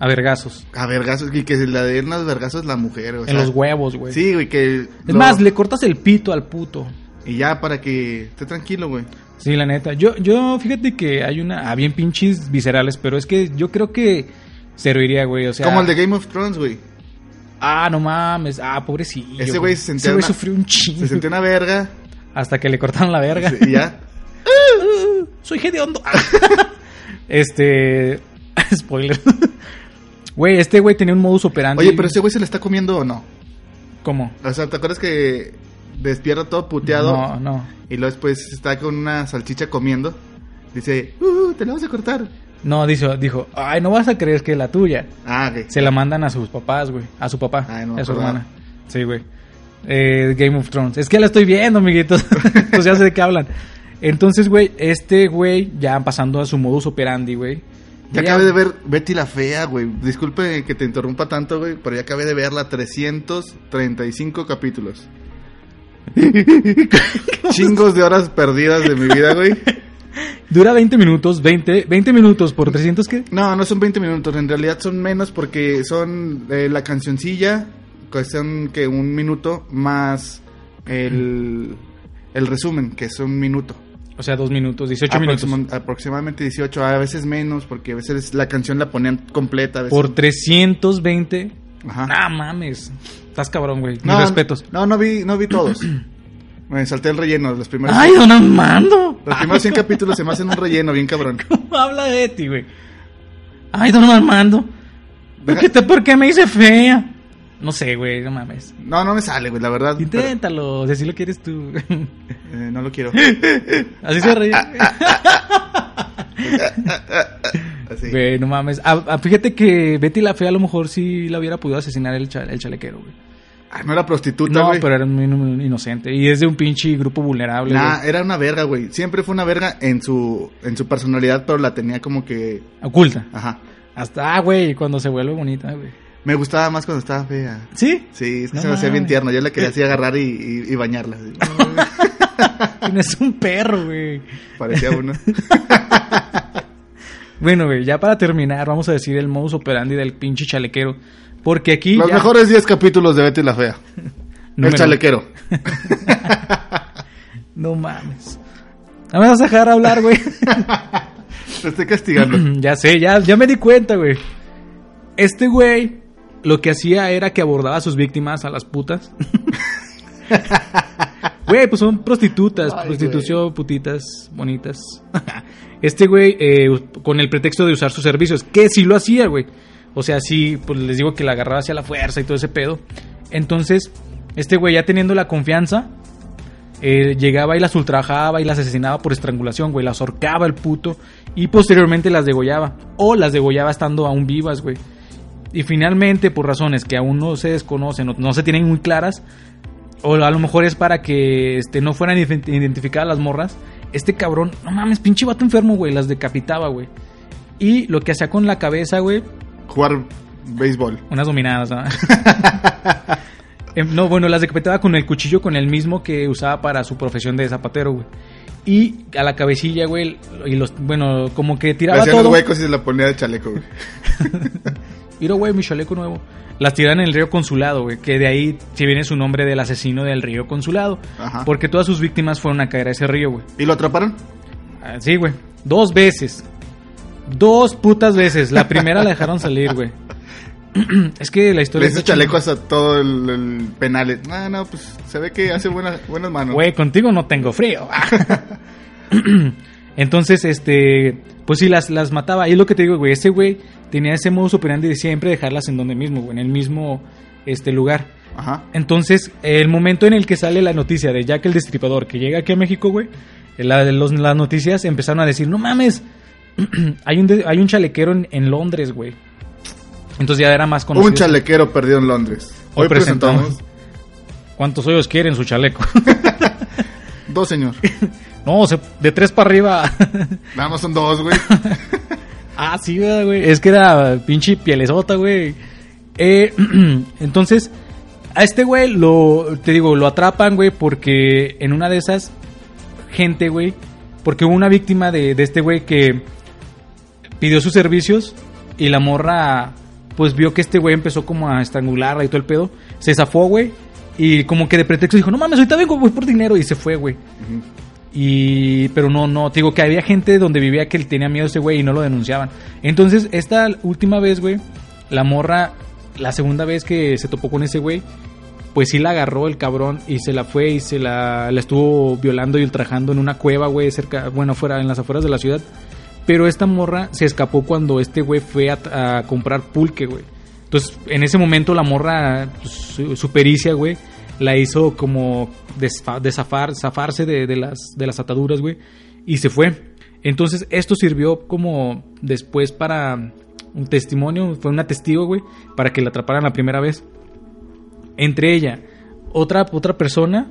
A vergazos. A vergazos. Y que se la den los vergazos la mujer, o En sea, los huevos, güey. Sí, güey, que... Es lo- más, le cortas el pito al puto. Y ya para que esté tranquilo, güey. Sí, la neta. Yo, yo, fíjate que hay una. Ah, bien pinches viscerales, pero es que yo creo que se reiría, güey. O sea. Como el de Game of Thrones, güey. Ah, no mames. Ah, pobrecillo. Ese güey se sentía Ese güey sufrió un chingo. Se sintió una verga. Hasta que le cortaron la verga. Y ya. *laughs* Soy hediondo. *laughs* este. *laughs* Spoiler. Güey, este güey tenía un modus operandi. Oye, pero ese güey se le está comiendo o no. ¿Cómo? O sea, ¿te acuerdas que despierta todo puteado? No, no. Y luego después está con una salchicha comiendo. Dice, uh, te la vas a cortar. No, dijo, dijo, ay, no vas a creer que es la tuya. Ah, ok. Se la mandan a sus papás, güey. A su papá. Ay, no a su acordaba. hermana. Sí, güey. Eh, Game of Thrones. Es que la estoy viendo, amiguitos. *laughs* pues ya sé de qué hablan. Entonces, güey, este güey, ya pasando a su modus operandi, güey. Ya acabé de ver Betty la Fea, güey. Disculpe que te interrumpa tanto, güey, pero ya acabé de verla 335 capítulos. *laughs* Chingos de horas perdidas de mi vida, güey. Dura 20 minutos, 20, 20 minutos por 300, ¿qué? No, no son 20 minutos, en realidad son menos porque son eh, la cancioncilla, cuestión que un minuto más el, el resumen, que es un minuto. O sea, dos minutos, 18 minutos. Aproxima- Aproximadamente 18, a veces menos, porque a veces la canción la ponían completa. A veces... Por 320. Ajá. Ah, mames. Estás cabrón, güey. Mis No, respetos. No, no vi, no vi todos. *clears throat* Me salté el relleno, los primeros, ¡Ay, don Armando! los primeros 100 capítulos se me hacen un relleno bien cabrón. *laughs* ¿Cómo habla de ti, güey? ¡Ay, don Armando! ¿Por Deja- qué, te, ¿Por qué me hice fea? No sé, güey, no mames. No, no me sale, güey, la verdad. pero, Inténtalo, si así lo quieres tú. eh, no lo quiero. Así se ríe. Así. Güey, no mames. Ah, ah, fíjate que Betty la Fea a lo mejor sí la hubiera podido asesinar el, el chalequero, güey. Ah, no era prostituta, No, güey. pero era muy inocente. Y es de un pinche grupo vulnerable, Nah, era una verga, güey. Siempre fue una verga en su, en su personalidad, pero la tenía como que. Oculta. Ajá. Hasta, ah, güey, cuando se vuelve bonita, güey. Me gustaba más cuando estaba fea. ¿Sí? Sí, es que No se me hacía bien tierno. Yo la quería así *laughs* agarrar y, y- y bañarla. así. *laughs* Tienes un perro, güey. Parecía uno. *laughs* Bueno, güey, ya para terminar, vamos a decir el modus operandi del pinche chalequero. Porque aquí. Los ya- mejores 10 capítulos de Betty la Fea. Número- El chalequero. No mames. No me vas a dejar hablar, güey. Te estoy castigando. *clears throat* ya sé, ya, ya me di cuenta, güey. Este güey lo que hacía era que abordaba a sus víctimas, a las putas. *laughs* Güey, pues son prostitutas, Ay, prostitución, putitas, bonitas. *laughs* Este güey, eh, con el pretexto de usar sus servicios, que sí lo hacía, güey. O sea, sí, pues les digo que la agarraba hacia la fuerza y todo ese pedo. Entonces, este güey ya teniendo la confianza, eh, llegaba y las ultrajaba y las asesinaba por estrangulación, güey. Las ahorcaba el puto y posteriormente las degollaba. O las degollaba estando aún vivas, güey. Y finalmente, por razones que aún no se desconocen o no se tienen muy claras, o a lo mejor es para que este, no fueran ident- identificadas las morras, este cabrón, no mames, pinche vato enfermo, güey, las decapitaba, güey. Y lo que hacía con la cabeza, güey, Jugar béisbol. unas dominadas, ¿no? *laughs* Em, no, bueno, las decapitaba con el cuchillo con el mismo que usaba para su profesión de zapatero, güey. Y a la cabecilla, güey, y los, bueno, como que Le tiraba hacían los huecos y se la ponía de chaleco, güey. *laughs* Mira, güey, mi chaleco nuevo. Las tiran en el río Consulado, güey. Que de ahí si viene su nombre del asesino del río Consulado. Ajá. Porque todas sus víctimas fueron a caer a ese río, güey. ¿Y lo atraparon? Ah, Sí, güey. Dos veces. Dos putas veces. La primera la dejaron salir, güey. *clears throat* es que la Le historia hizo está chaleco hasta todo el, el penal. Ah, no, pues se ve que hace buenas, buenas manos. Güey, contigo no tengo frío. *clears throat* Entonces, este, pues sí, las, las mataba. Y es lo que te digo, güey, este güey tenía ese modo operandi de siempre dejarlas en donde mismo, en el mismo este lugar. Ajá. Entonces, el momento en el que sale la noticia de Jack el Destripador que llega aquí a México, güey, la, los- las noticias empezaron a decir, no mames, *clears throat* hay un, de- hay un chalequero en, en Londres, güey. Entonces ya era más conocido. Un chalequero perdido en Londres. Hoy Hoy, presentamos. presentamos. ¿Cuántos hoyos quieren su chaleco? *laughs* Dos, señor. *laughs* no, se- de tres para arriba. Nada más son dos, güey. *laughs* Ah, sí, ¿verdad, güey. Es que era pinche pielesota, güey. Eh, *clears throat* entonces, a este güey lo, te digo, lo atrapan, güey, porque en una de esas, gente, güey, porque hubo una víctima de, de este güey que pidió sus servicios y la morra, pues vio que este güey empezó como a estrangularla y todo el pedo. Se zafó, güey. Y como que de pretexto dijo, no mames, ahorita vengo, voy por dinero. Y se fue, güey. Y, pero no, no, digo que había gente donde vivía que tenía miedo a ese güey y no lo denunciaban. Entonces, esta última vez, güey, la morra, la segunda vez que se topó con ese güey, pues sí la agarró el cabrón y se la fue y se la, la estuvo violando y ultrajando en una cueva, güey, cerca, bueno, fuera, en las afueras de la ciudad. Pero esta morra se escapó cuando este güey fue a, comprar pulque, güey. Entonces, en ese momento la morra, pues, su pericia, güey, la hizo como desafar, zafarse de, de las, de las ataduras, güey, y se fue. Entonces, esto sirvió como después para un testimonio, fue una testigo, güey, para que la atraparan la primera vez. Entre ella, otra, otra persona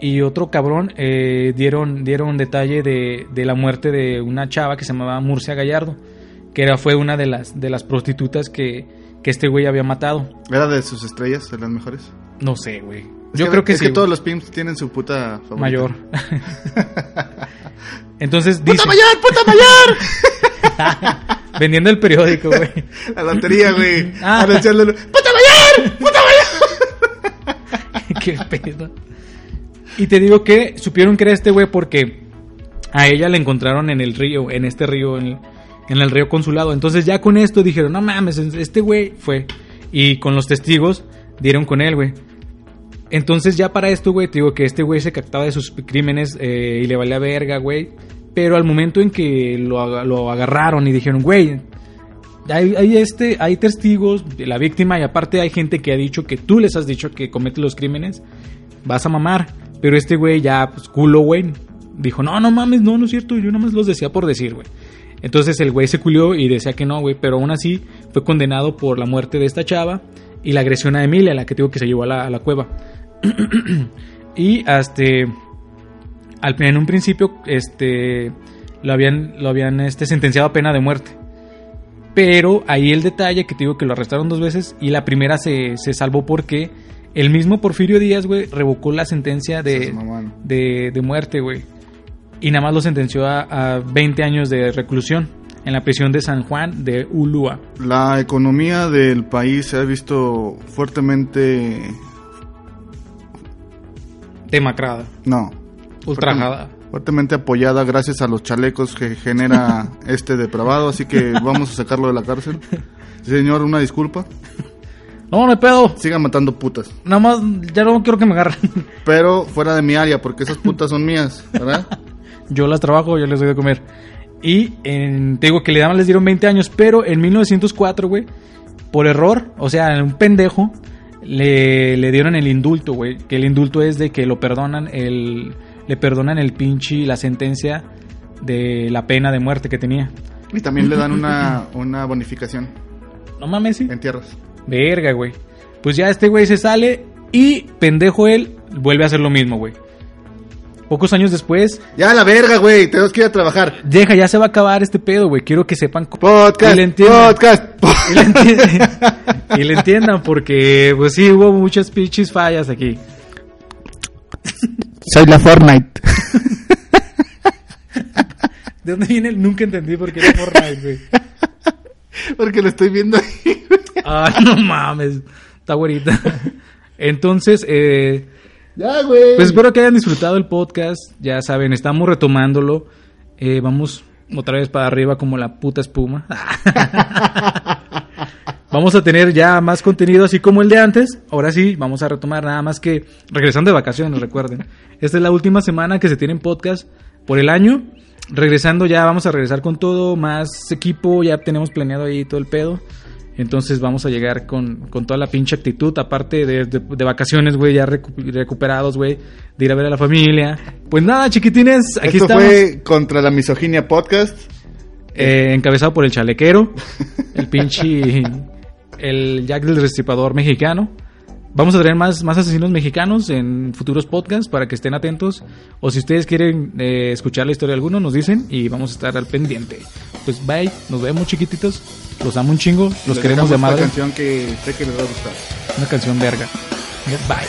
y otro cabrón eh, dieron, dieron detalle de, de la muerte de una chava que se llamaba Murcia Gallardo, que era, fue una de las, de las prostitutas que, que este güey había matado. ¿Era de sus estrellas, de las mejores? No sé, güey. Yo creo que es sí. que todos los pimps tienen su puta favorita. mayor. *laughs* Entonces ¡Puta dice, mayor, puta mayor! *laughs* vendiendo el periódico, güey. La lotería, güey. Ah. Anunciándolo. ¡Puta mayor! ¡Puta mayor! *laughs* Qué pedo. Y te digo que supieron que era este güey porque a ella la encontraron en el río, en este río, en, en el río Consulado. Entonces ya con esto dijeron, no mames, este güey fue. Y con los testigos dieron con él, güey. Entonces ya para esto, güey, te digo que este güey se captaba de sus crímenes eh, y le valía verga, güey. Pero al momento en que lo, aga- lo agarraron y dijeron, güey, hay, este, hay testigos de la víctima y aparte hay gente que ha dicho que tú les has dicho que comete los crímenes, vas a mamar. Pero este güey ya, pues culo, güey, dijo, no, no mames, no, no es cierto, yo nada más los decía por decir, güey. Entonces el güey se culió y decía que no, güey, pero aún así fue condenado por la muerte de esta chava y la agresión a Emilia, la que digo que se llevó a la cueva. *clears throat* y hasta al, en un principio este lo habían lo habían este sentenciado a pena de muerte. Pero ahí el detalle que te digo que lo arrestaron dos veces y la primera se, se salvó porque el mismo Porfirio Díaz, güey, revocó la sentencia de, de muerte, güey. Y nada más lo sentenció a, a 20 años de reclusión en la prisión de San Juan de Ulúa. La economía del país se ha visto fuertemente... Demacrada, No. ultrajada. Fuertemente apoyada gracias a los chalecos que genera *laughs* este depravado, así que vamos a sacarlo de la cárcel. Señor, una disculpa. No, no hay pedo. Sigan matando putas. Nada más, ya no quiero que me agarren. Pero fuera de mi área, porque esas putas son mías, ¿verdad? *laughs* Yo las trabajo, yo les doy de comer. Y en- te digo que le daban, les dieron 20 años, pero en 1904, güey, por error, o sea, un pendejo, le, le dieron el indulto, güey. Que el indulto es de que lo perdonan, el, le perdonan el pinche, la sentencia de la pena de muerte que tenía. Y también le dan una, *laughs* una bonificación No mames, sí. en tierras. Verga, güey. Pues ya este güey se sale y pendejo él vuelve a hacer lo mismo, güey. Pocos años después, Ya la verga, güey, tenemos que ir a trabajar. deja, ya se va a acabar este pedo, güey. Quiero que sepan cómo- Podcast, Y le entiendan. podcast. y le, enti- y le entiendan porque pues sí hubo muchas pinches fallas aquí. Soy la Fortnite. ¿De dónde viene el nunca entendí por qué era Fortnite, güey? Porque lo estoy viendo ahí. Ah, no mames. Está güerita. Entonces, eh, pues espero que hayan disfrutado el podcast. Ya saben, estamos retomándolo. Eh, vamos otra vez para arriba como la puta espuma. *laughs* vamos a tener ya más contenido así como el de antes. Ahora sí, vamos a retomar nada más que regresando de vacaciones, recuerden. Esta es la última semana que se tienen podcast por el año. Regresando ya vamos a regresar con todo, más equipo, ya tenemos planeado ahí todo el pedo. Entonces vamos a llegar con, con toda la pinche actitud, aparte de, de- de vacaciones, güey, ya recu- recuperados, güey, de ir a ver a la familia. Pues nada, chiquitines, aquí Esto estamos. fue contra la misoginia podcast. Eh, encabezado por el chalequero, el pinche, el Jack del Destripador mexicano. Vamos a traer más, más asesinos mexicanos en futuros podcasts para que estén atentos. O si ustedes quieren eh, escuchar la historia de alguno, nos dicen y vamos a estar al pendiente. Pues bye, nos vemos chiquititos. Los amo un chingo, los Les queremos de madre. Esta canción que sé que les va a gustar. Una canción verga. Bye.